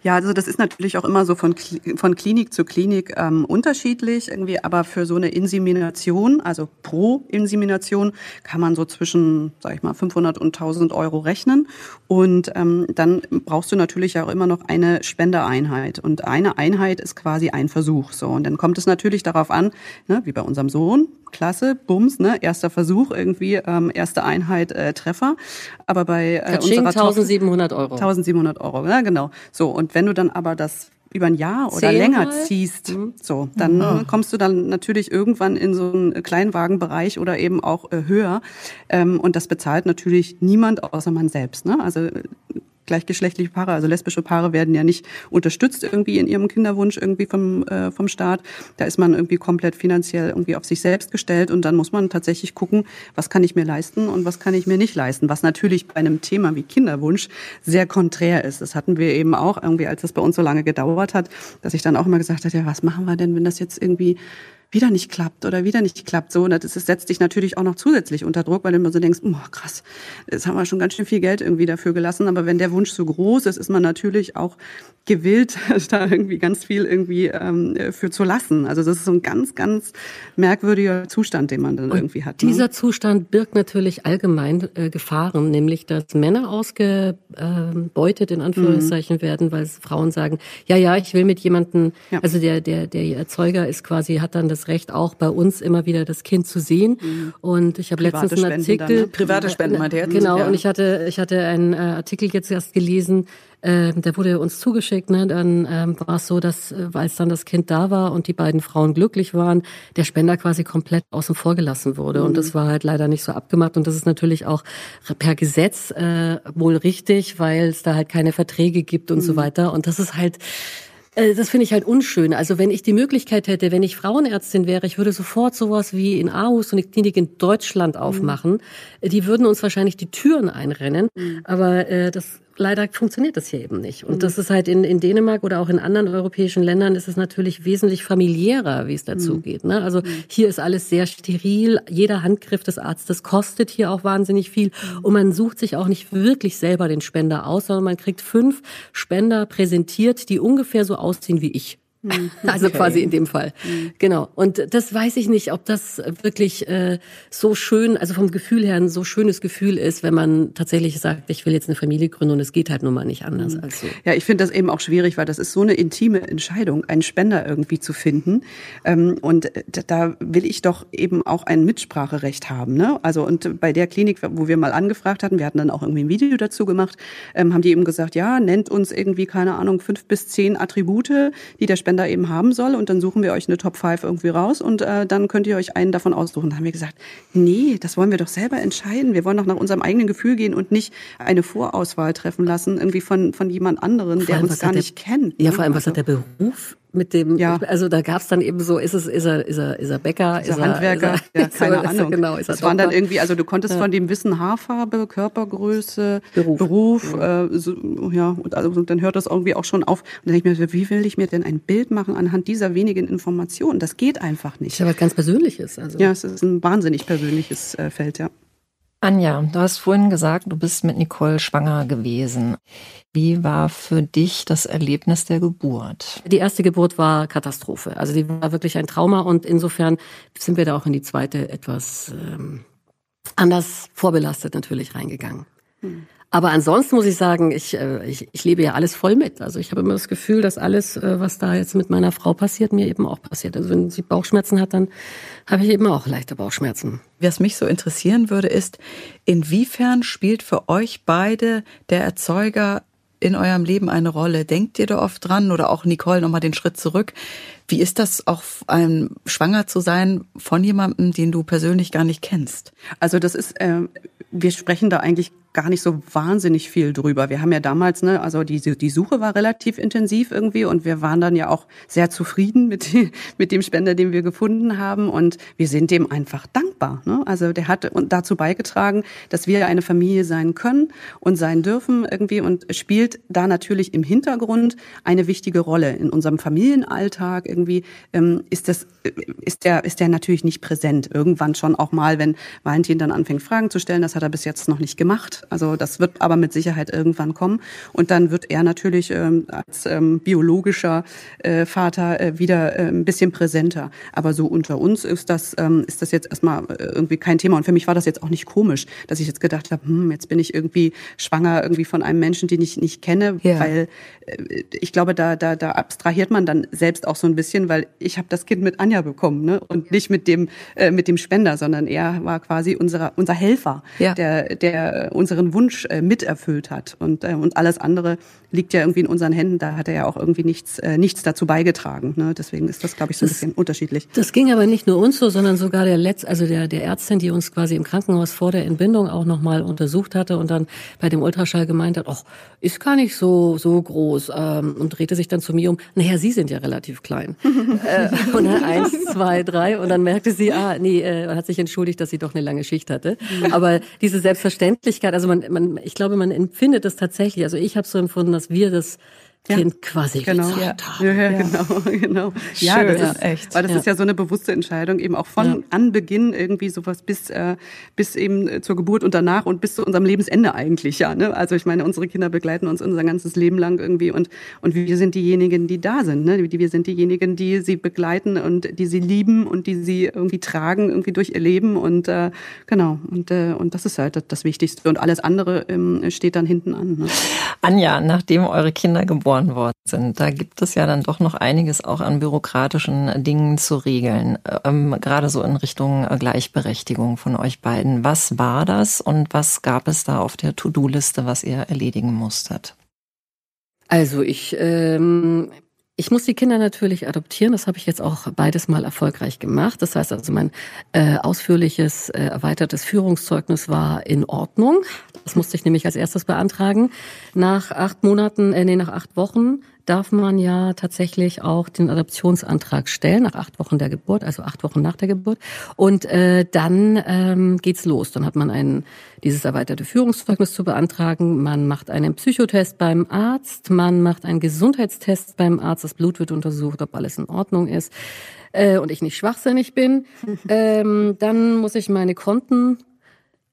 Ja, also das ist natürlich auch immer so von, von Klinik zu Klinik ähm, unterschiedlich irgendwie, aber für so eine Insemination, also pro Insemination, kann man so zwischen, sag ich mal, 500 und 1000 Euro rechnen. Und ähm, dann brauchst du natürlich auch immer noch eine Spendereinheit. Und eine Einheit ist quasi ein Versuch. So und dann kommt es natürlich darauf an, ne, wie bei unserem Sohn, klasse, Bums, ne, erster Versuch irgendwie, ähm, erste Einheit äh, Treffer. Aber bei äh, unserer 1700 Euro. 1700 Euro, ja genau. So und wenn du dann aber das über ein Jahr oder Zehnmal? länger ziehst, mhm. so, dann mhm. kommst du dann natürlich irgendwann in so einen Kleinwagenbereich oder eben auch äh, höher. Ähm, und das bezahlt natürlich niemand außer man selbst. Ne? Also gleichgeschlechtliche Paare, also lesbische Paare werden ja nicht unterstützt irgendwie in ihrem Kinderwunsch irgendwie vom, äh, vom Staat. Da ist man irgendwie komplett finanziell irgendwie auf sich selbst gestellt und dann muss man tatsächlich gucken, was kann ich mir leisten und was kann ich mir nicht leisten. Was natürlich bei einem Thema wie Kinderwunsch sehr konträr ist. Das hatten wir eben auch irgendwie, als das bei uns so lange gedauert hat, dass ich dann auch immer gesagt habe, ja, was machen wir denn, wenn das jetzt irgendwie wieder nicht klappt oder wieder nicht klappt. So, und das setzt dich natürlich auch noch zusätzlich unter Druck, weil du immer so denkst, oh, krass, jetzt haben wir schon ganz schön viel Geld irgendwie dafür gelassen. Aber wenn der Wunsch so groß ist, ist man natürlich auch gewillt, da irgendwie ganz viel irgendwie ähm, für zu lassen. Also das ist so ein ganz, ganz merkwürdiger Zustand, den man dann und irgendwie hat. Ne? Dieser Zustand birgt natürlich allgemein äh, Gefahren, nämlich dass Männer ausgebeutet in Anführungszeichen mhm. werden, weil Frauen sagen, ja, ja, ich will mit jemandem, ja. also der, der, der Erzeuger ist quasi, hat dann das Recht, auch bei uns immer wieder das Kind zu sehen. Mhm. Und ich habe letztens einen Artikel. Dann, ne? Private Spenden meint er Genau, ja. und ich hatte, ich hatte einen äh, Artikel jetzt erst gelesen, äh, der wurde uns zugeschickt, ne? dann ähm, war es so, dass, äh, als dann das Kind da war und die beiden Frauen glücklich waren, der Spender quasi komplett außen vor gelassen wurde. Mhm. Und das war halt leider nicht so abgemacht. Und das ist natürlich auch per Gesetz äh, wohl richtig, weil es da halt keine Verträge gibt und mhm. so weiter. Und das ist halt äh, das finde ich halt unschön. Also wenn ich die Möglichkeit hätte, wenn ich Frauenärztin wäre, ich würde sofort sowas wie in Aarhus so eine Klinik in Deutschland aufmachen. Mhm. Die würden uns wahrscheinlich die Türen einrennen. Mhm. Aber äh, das leider funktioniert das hier eben nicht. Und mhm. das ist halt in, in Dänemark oder auch in anderen europäischen Ländern ist es natürlich wesentlich familiärer, wie es dazu mhm. geht. Ne? Also mhm. hier ist alles sehr steril. Jeder Handgriff des Arztes kostet hier auch wahnsinnig viel. Mhm. Und man sucht sich auch nicht wirklich selber den Spender aus, sondern man kriegt fünf Spender präsentiert, die ungefähr so aussehen wie ich. Mhm. Also okay. quasi in dem Fall. Mhm. Genau. Und das weiß ich nicht, ob das wirklich äh, so schön, also vom Gefühl her ein so schönes Gefühl ist, wenn man tatsächlich sagt, ich will jetzt eine Familie gründen und es geht halt nun mal nicht anders mhm. als so. Ja, ich finde das eben auch schwierig, weil das ist so eine intime Entscheidung, einen Spender irgendwie zu finden. Ähm, und da will ich doch eben auch ein Mitspracherecht haben. Ne? Also und bei der Klinik, wo wir mal angefragt hatten, wir hatten dann auch irgendwie ein Video dazu gemacht, ähm, haben die eben gesagt, ja, nennt uns irgendwie, keine Ahnung, fünf bis zehn Attribute, die der Spender Spender eben haben soll und dann suchen wir euch eine Top 5 irgendwie raus und äh, dann könnt ihr euch einen davon aussuchen. Da haben wir gesagt, nee, das wollen wir doch selber entscheiden. Wir wollen doch nach unserem eigenen Gefühl gehen und nicht eine Vorauswahl treffen lassen, irgendwie von, von jemand anderen, der uns gar nicht der, kennt. Ja, ne? vor allem, was also, hat der Beruf mit dem, ja. also da gab's dann eben so, ist es, ist er, ist er, ist er Bäcker, ist, er Handwerker, ist er, ja, keine so, Ahnung. genau, ist er das waren dann irgendwie, also du konntest ja. von dem Wissen Haarfarbe, Körpergröße, Beruf, Beruf äh, so, ja, und also dann hört das irgendwie auch schon auf. Und dann denke ich mir, wie will ich mir denn ein Bild machen anhand dieser wenigen Informationen? Das geht einfach nicht. Das ist aber ganz Persönliches. Also. Ja, es ist ein wahnsinnig persönliches äh, Feld, ja. Anja, du hast vorhin gesagt, du bist mit Nicole schwanger gewesen. Wie war für dich das Erlebnis der Geburt? Die erste Geburt war Katastrophe. Also die war wirklich ein Trauma und insofern sind wir da auch in die zweite etwas ähm, anders vorbelastet natürlich reingegangen. Aber ansonsten muss ich sagen, ich, äh, ich, ich lebe ja alles voll mit. Also ich habe immer das Gefühl, dass alles, äh, was da jetzt mit meiner Frau passiert, mir eben auch passiert. Also wenn sie Bauchschmerzen hat, dann habe ich eben auch leichte Bauchschmerzen. Was mich so interessieren würde, ist, inwiefern spielt für euch beide der Erzeuger in eurem Leben eine Rolle? Denkt ihr da oft dran oder auch Nicole nochmal den Schritt zurück? Wie ist das auch ein, schwanger zu sein von jemandem, den du persönlich gar nicht kennst? Also das ist, äh, wir sprechen da eigentlich gar nicht so wahnsinnig viel drüber. Wir haben ja damals, ne, also die, die Suche war relativ intensiv irgendwie und wir waren dann ja auch sehr zufrieden mit, mit dem Spender, den wir gefunden haben und wir sind dem einfach dankbar. Ne? Also der hat dazu beigetragen, dass wir eine Familie sein können und sein dürfen irgendwie und spielt da natürlich im Hintergrund eine wichtige Rolle in unserem Familienalltag irgendwie ähm, ist das ist der ist der natürlich nicht präsent. Irgendwann schon auch mal, wenn Valentin dann anfängt Fragen zu stellen, das hat er bis jetzt noch nicht gemacht. Also das wird aber mit Sicherheit irgendwann kommen. Und dann wird er natürlich ähm, als ähm, biologischer äh, Vater äh, wieder äh, ein bisschen präsenter. Aber so unter uns ist das, ähm, ist das jetzt erstmal äh, irgendwie kein Thema. Und für mich war das jetzt auch nicht komisch, dass ich jetzt gedacht habe, hm, jetzt bin ich irgendwie schwanger irgendwie von einem Menschen, den ich nicht kenne, ja. weil äh, ich glaube, da, da, da abstrahiert man dann selbst auch so ein bisschen, weil ich habe das Kind mit Anja bekommen ne? und nicht mit dem, äh, mit dem Spender, sondern er war quasi unser, unser Helfer, ja. der, der unsere unseren Wunsch äh, miterfüllt hat. Und, äh, und alles andere liegt ja irgendwie in unseren Händen. Da hat er ja auch irgendwie nichts, äh, nichts dazu beigetragen. Ne? Deswegen ist das, glaube ich, so ein das, bisschen unterschiedlich. Das ging aber nicht nur uns so, sondern sogar der Letz, also der, der Ärztin, die uns quasi im Krankenhaus vor der Entbindung auch nochmal untersucht hatte und dann bei dem Ultraschall gemeint hat, ach, ist gar nicht so, so groß. Ähm, und drehte sich dann zu mir um, naja, Sie sind ja relativ klein. äh, und dann eins, zwei, drei. Und dann merkte sie, ah, nee, äh, hat sich entschuldigt, dass sie doch eine lange Schicht hatte. Aber diese Selbstverständlichkeit, also man, man, ich glaube, man empfindet das tatsächlich. Also ich habe so empfunden, dass wir das Kind ja, quasi genau. haben. Ja, ja, genau, genau. Schön, ja, das ist echt. Weil das ja. ist ja so eine bewusste Entscheidung, eben auch von Anbeginn irgendwie sowas bis äh, bis eben äh, zur Geburt und danach und bis zu unserem Lebensende eigentlich, ja. Ne? Also ich meine, unsere Kinder begleiten uns unser ganzes Leben lang irgendwie und und wir sind diejenigen, die da sind, ne? Wir sind diejenigen, die sie begleiten und die sie lieben und die sie irgendwie tragen irgendwie durch ihr Leben und äh, genau und äh, und das ist halt das, das Wichtigste und alles andere ähm, steht dann hinten an. Ne? Anja, nachdem eure Kinder geboren geboren worden sind. Da gibt es ja dann doch noch einiges auch an bürokratischen Dingen zu regeln, ähm, gerade so in Richtung Gleichberechtigung von euch beiden. Was war das und was gab es da auf der To-Do-Liste, was ihr erledigen musstet? Also ich ähm, ich muss die Kinder natürlich adoptieren. Das habe ich jetzt auch beides mal erfolgreich gemacht. Das heißt also, mein äh, ausführliches, äh, erweitertes Führungszeugnis war in Ordnung. Das musste ich nämlich als erstes beantragen. Nach acht Monaten, äh, nee, nach acht Wochen darf man ja tatsächlich auch den Adoptionsantrag stellen, nach acht Wochen der Geburt, also acht Wochen nach der Geburt. Und äh, dann ähm, geht's los. Dann hat man ein, dieses erweiterte Führungszeugnis zu beantragen. Man macht einen Psychotest beim Arzt, man macht einen Gesundheitstest beim Arzt, das Blut wird untersucht, ob alles in Ordnung ist äh, und ich nicht schwachsinnig bin. ähm, dann muss ich meine Konten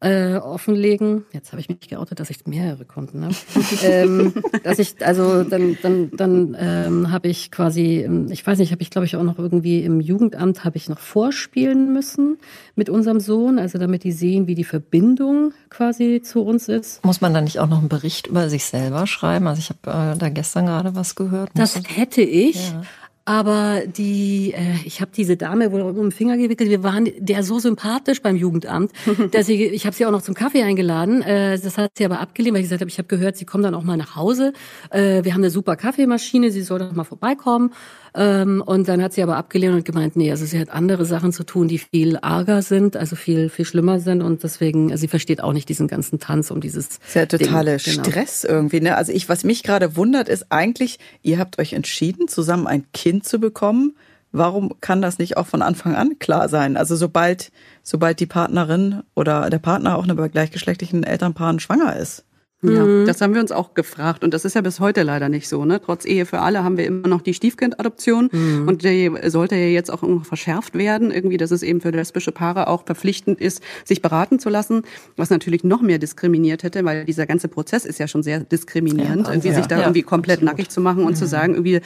äh, offenlegen. Jetzt habe ich mich geoutet, dass ich mehrere Konten habe. ähm, dass ich also dann dann dann ähm, habe ich quasi, ähm, ich weiß nicht, habe ich glaube ich auch noch irgendwie im Jugendamt habe ich noch vorspielen müssen mit unserem Sohn, also damit die sehen, wie die Verbindung quasi zu uns ist. Muss man dann nicht auch noch einen Bericht über sich selber schreiben? Also ich habe äh, da gestern gerade was gehört. Das hätte ich. Ja. Aber die, äh, ich habe diese Dame wohl um den Finger gewickelt. Wir waren der so sympathisch beim Jugendamt, dass sie, ich habe sie auch noch zum Kaffee eingeladen. Äh, das hat sie aber abgelehnt, weil ich gesagt habe, ich habe gehört, sie kommen dann auch mal nach Hause. Äh, wir haben eine super Kaffeemaschine, sie soll doch mal vorbeikommen. Ähm, und dann hat sie aber abgelehnt und gemeint, nee, also sie hat andere Sachen zu tun, die viel arger sind, also viel, viel schlimmer sind und deswegen, also sie versteht auch nicht diesen ganzen Tanz um dieses. Ist ja totale Ding. Genau. Stress irgendwie, ne? Also ich, was mich gerade wundert, ist eigentlich, ihr habt euch entschieden, zusammen ein Kind zu bekommen. Warum kann das nicht auch von Anfang an klar sein? Also sobald, sobald die Partnerin oder der Partner auch bei gleichgeschlechtlichen Elternpaaren schwanger ist. Ja, mhm. das haben wir uns auch gefragt und das ist ja bis heute leider nicht so. Ne? Trotz Ehe für alle haben wir immer noch die Stiefkindadoption mhm. und die sollte ja jetzt auch noch verschärft werden, irgendwie, dass es eben für lesbische Paare auch verpflichtend ist, sich beraten zu lassen, was natürlich noch mehr diskriminiert hätte, weil dieser ganze Prozess ist ja schon sehr diskriminierend, ja, irgendwie ja. sich da irgendwie komplett Absolut. nackig zu machen und mhm. zu sagen, irgendwie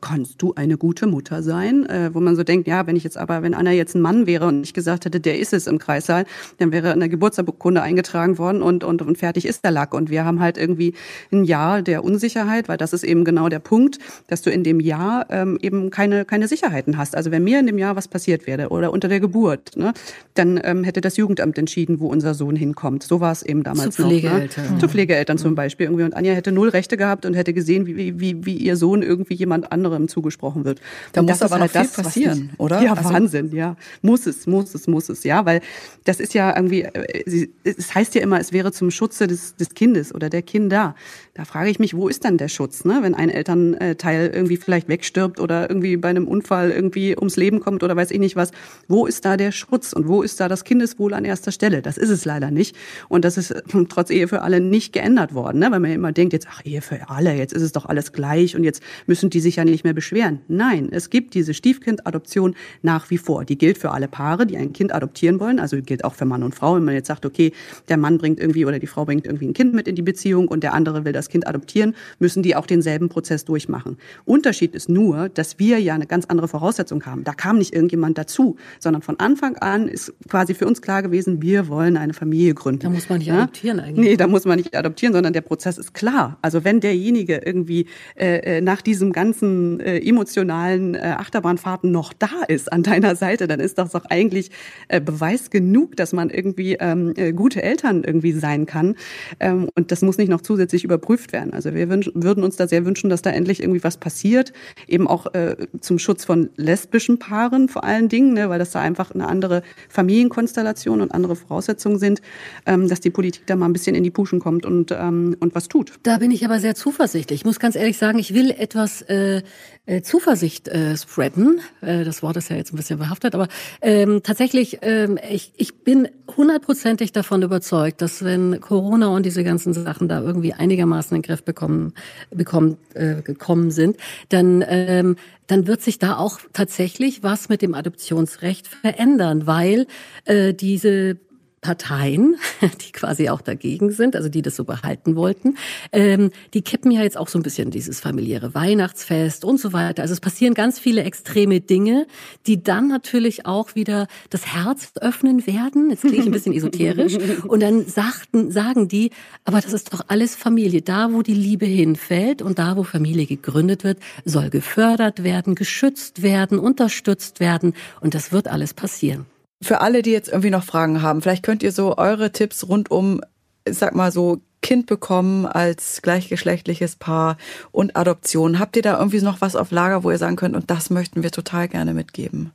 kannst du eine gute Mutter sein? Äh, wo man so denkt, ja, wenn ich jetzt aber, wenn Anna jetzt ein Mann wäre und ich gesagt hätte, der ist es im Kreissaal, dann wäre eine Geburtsurkunde eingetragen worden und, und, und fertig ist der Lack. Und wir haben halt irgendwie ein Jahr der Unsicherheit, weil das ist eben genau der Punkt, dass du in dem Jahr ähm, eben keine, keine Sicherheiten hast. Also wenn mir in dem Jahr was passiert wäre oder unter der Geburt, ne, dann ähm, hätte das Jugendamt entschieden, wo unser Sohn hinkommt. So war es eben damals Zu Pflegeeltern. noch. Ne? Zu Pflegeeltern zum Beispiel irgendwie. Und Anja hätte null Rechte gehabt und hätte gesehen, wie, wie, wie ihr Sohn irgendwie jemand anderem zugesprochen wird. Da und muss aber noch halt viel passieren, ich, oder? Ja, Also- Wahnsinn, ja. Muss es, muss es, muss es, ja, weil das ist ja irgendwie, äh, es heißt ja immer, es wäre zum Schutze des, des Kindes oder der Kinder. Da frage ich mich, wo ist dann der Schutz, ne? wenn ein Elternteil irgendwie vielleicht wegstirbt oder irgendwie bei einem Unfall irgendwie ums Leben kommt oder weiß ich nicht was. Wo ist da der Schutz und wo ist da das Kindeswohl an erster Stelle? Das ist es leider nicht. Und das ist äh, trotz Ehe für alle nicht geändert worden, ne? weil man ja immer denkt, jetzt, ach, Ehe für alle, jetzt ist es doch alles gleich und jetzt müssen die sich ja nicht mehr beschweren. Nein, es gibt diese Stiefkindadoption nach wie vor. Die gilt für alle Paare, die ein Kind adoptieren wollen. Also gilt auch für Mann und Frau. Wenn man jetzt sagt, okay, der Mann bringt irgendwie oder die Frau bringt irgendwie ein Kind mit in die Beziehung und der andere will das Kind adoptieren, müssen die auch denselben Prozess durchmachen. Unterschied ist nur, dass wir ja eine ganz andere Voraussetzung haben. Da kam nicht irgendjemand dazu, sondern von Anfang an ist quasi für uns klar gewesen, wir wollen eine Familie gründen. Da muss man nicht Ja? adoptieren eigentlich. Nee, da muss man nicht adoptieren, sondern der Prozess ist klar. Also wenn derjenige irgendwie äh, äh, nach diesem ganzen äh, emotionalen äh, Achterbahnfahrten noch da ist an deiner Seite, dann ist das doch eigentlich äh, Beweis genug, dass man irgendwie ähm, äh, gute Eltern irgendwie sein kann. Ähm, und das muss nicht noch zusätzlich überprüft werden. Also wir wünsch, würden uns da sehr wünschen, dass da endlich irgendwie was passiert, eben auch äh, zum Schutz von lesbischen Paaren vor allen Dingen, ne, weil das da einfach eine andere Familienkonstellation und andere Voraussetzungen sind, ähm, dass die Politik da mal ein bisschen in die Puschen kommt und, ähm, und was tut. Da bin ich aber sehr zuversichtlich. Ich muss ganz ehrlich sagen, ich will etwas äh, äh, Zuversicht äh, spreaden. Äh, das Wort ist ja jetzt ein bisschen behaftet, aber ähm, tatsächlich, ähm, ich, ich bin hundertprozentig davon überzeugt, dass wenn Corona und diese ganzen Sachen da irgendwie einigermaßen in den Griff bekommen, bekommen äh, gekommen sind, dann ähm, dann wird sich da auch tatsächlich was mit dem Adoptionsrecht verändern, weil äh, diese Parteien, die quasi auch dagegen sind, also die das so behalten wollten, ähm, die kippen ja jetzt auch so ein bisschen dieses familiäre Weihnachtsfest und so weiter. Also es passieren ganz viele extreme Dinge, die dann natürlich auch wieder das Herz öffnen werden. Jetzt klinge ich ein bisschen esoterisch. Und dann sagten, sagen die, aber das ist doch alles Familie. Da, wo die Liebe hinfällt und da, wo Familie gegründet wird, soll gefördert werden, geschützt werden, unterstützt werden. Und das wird alles passieren. Für alle, die jetzt irgendwie noch Fragen haben, vielleicht könnt ihr so eure Tipps rund um, ich sag mal so, Kind bekommen als gleichgeschlechtliches Paar und Adoption. Habt ihr da irgendwie noch was auf Lager, wo ihr sagen könnt, und das möchten wir total gerne mitgeben?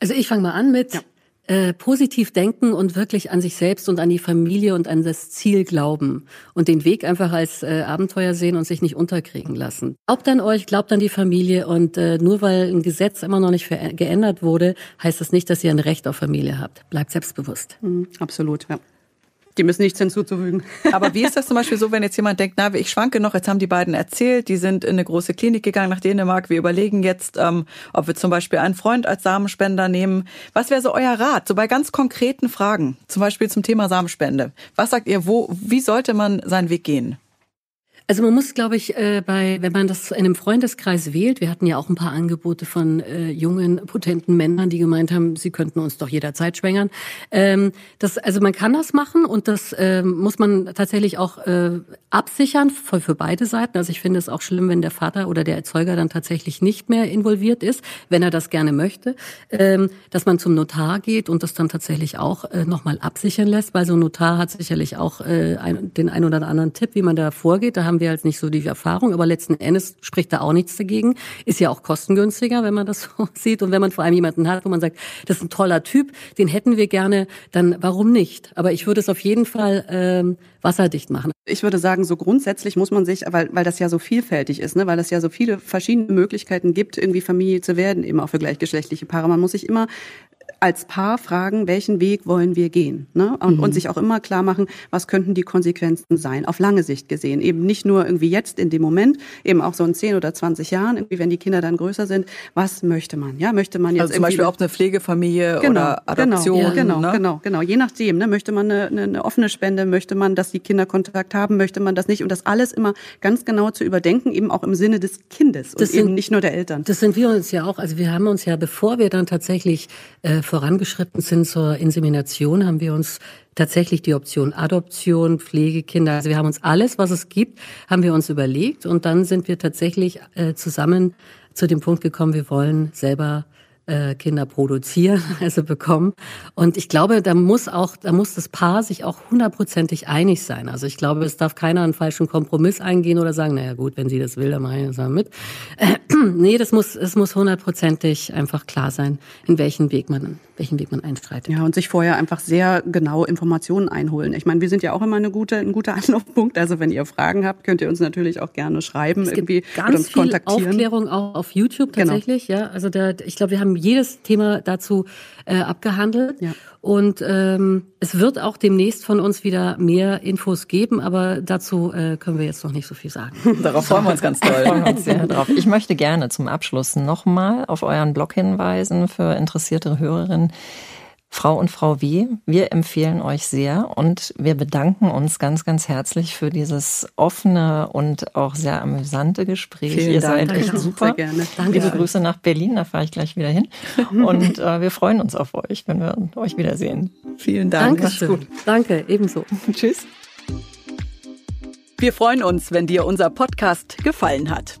Also ich fange mal an mit äh, positiv denken und wirklich an sich selbst und an die Familie und an das Ziel glauben und den Weg einfach als äh, Abenteuer sehen und sich nicht unterkriegen lassen. Glaubt an euch, glaubt an die Familie und äh, nur weil ein Gesetz immer noch nicht geändert wurde, heißt das nicht, dass ihr ein Recht auf Familie habt. Bleibt selbstbewusst. Mhm, absolut, ja. Die müssen nichts hinzuzufügen. Aber wie ist das zum Beispiel so, wenn jetzt jemand denkt, na, ich schwanke noch, jetzt haben die beiden erzählt, die sind in eine große Klinik gegangen nach Dänemark, wir überlegen jetzt, ähm, ob wir zum Beispiel einen Freund als Samenspender nehmen. Was wäre so euer Rat, so bei ganz konkreten Fragen, zum Beispiel zum Thema Samenspende? Was sagt ihr, wo, wie sollte man seinen Weg gehen? Also man muss, glaube ich, äh, bei, wenn man das in einem Freundeskreis wählt, wir hatten ja auch ein paar Angebote von äh, jungen, potenten Männern, die gemeint haben, sie könnten uns doch jederzeit schwängern. Ähm, das, also man kann das machen und das ähm, muss man tatsächlich auch äh, absichern für, für beide Seiten. Also ich finde es auch schlimm, wenn der Vater oder der Erzeuger dann tatsächlich nicht mehr involviert ist, wenn er das gerne möchte, ähm, dass man zum Notar geht und das dann tatsächlich auch äh, nochmal absichern lässt, weil so ein Notar hat sicherlich auch äh, ein, den ein oder anderen Tipp, wie man da vorgeht. Da haben wir halt nicht so die Erfahrung, aber letzten Endes spricht da auch nichts dagegen. Ist ja auch kostengünstiger, wenn man das so sieht und wenn man vor allem jemanden hat, wo man sagt, das ist ein toller Typ, den hätten wir gerne, dann warum nicht? Aber ich würde es auf jeden Fall ähm, wasserdicht machen. Ich würde sagen, so grundsätzlich muss man sich, weil, weil das ja so vielfältig ist, ne, weil es ja so viele verschiedene Möglichkeiten gibt, irgendwie Familie zu werden, eben auch für gleichgeschlechtliche Paare. Man muss sich immer als Paar fragen, welchen Weg wollen wir gehen? Ne? Und, mhm. und sich auch immer klar machen, was könnten die Konsequenzen sein, auf lange Sicht gesehen. Eben nicht nur irgendwie jetzt in dem Moment, eben auch so in 10 oder 20 Jahren, irgendwie, wenn die Kinder dann größer sind, was möchte man? Ja, möchte man jetzt also zum Beispiel auch eine Pflegefamilie genau, oder Adoption? Genau, genau, ne? genau, genau. Je nachdem, ne? möchte man eine, eine, eine offene Spende, möchte man, dass die Kinder Kontakt haben, möchte man das nicht? Und das alles immer ganz genau zu überdenken, eben auch im Sinne des Kindes das und sind, eben nicht nur der Eltern. Das sind wir uns ja auch. Also wir haben uns ja, bevor wir dann tatsächlich äh, vorangeschritten sind zur Insemination, haben wir uns tatsächlich die Option Adoption, Pflegekinder. Also wir haben uns alles, was es gibt, haben wir uns überlegt und dann sind wir tatsächlich äh, zusammen zu dem Punkt gekommen, wir wollen selber äh, Kinder produzieren, also bekommen. Und ich glaube, da muss auch, da muss das Paar sich auch hundertprozentig einig sein. Also ich glaube, es darf keiner einen falschen Kompromiss eingehen oder sagen, naja gut, wenn sie das will, dann mache ich das mal mit. Äh, nee, das muss, es muss hundertprozentig einfach klar sein, in welchen Weg man welchen Weg man einstreitet. Ja, und sich vorher einfach sehr genau Informationen einholen. Ich meine, wir sind ja auch immer eine gute, ein guter Anlaufpunkt. Also wenn ihr Fragen habt, könnt ihr uns natürlich auch gerne schreiben, es irgendwie ganz uns viel kontaktieren. Aufklärung auch auf YouTube genau. tatsächlich. Genau. Ja, also da, ich glaube, wir haben jedes Thema dazu äh, abgehandelt. Ja. Und ähm, es wird auch demnächst von uns wieder mehr Infos geben, aber dazu äh, können wir jetzt noch nicht so viel sagen. Darauf freuen wir uns ganz toll. Uns sehr drauf. Ich möchte gerne zum Abschluss nochmal auf euren Blog hinweisen für interessierte Hörerinnen. Frau und Frau W., wir empfehlen euch sehr und wir bedanken uns ganz, ganz herzlich für dieses offene und auch sehr amüsante Gespräch. Vielen Ihr Dank. seid echt super. Sehr gerne. Danke. Liebe Grüße nach Berlin, da fahre ich gleich wieder hin. Und äh, wir freuen uns auf euch, wenn wir euch wiedersehen. Vielen Dank. Danke. Danke, ebenso. Tschüss. Wir freuen uns, wenn dir unser Podcast gefallen hat.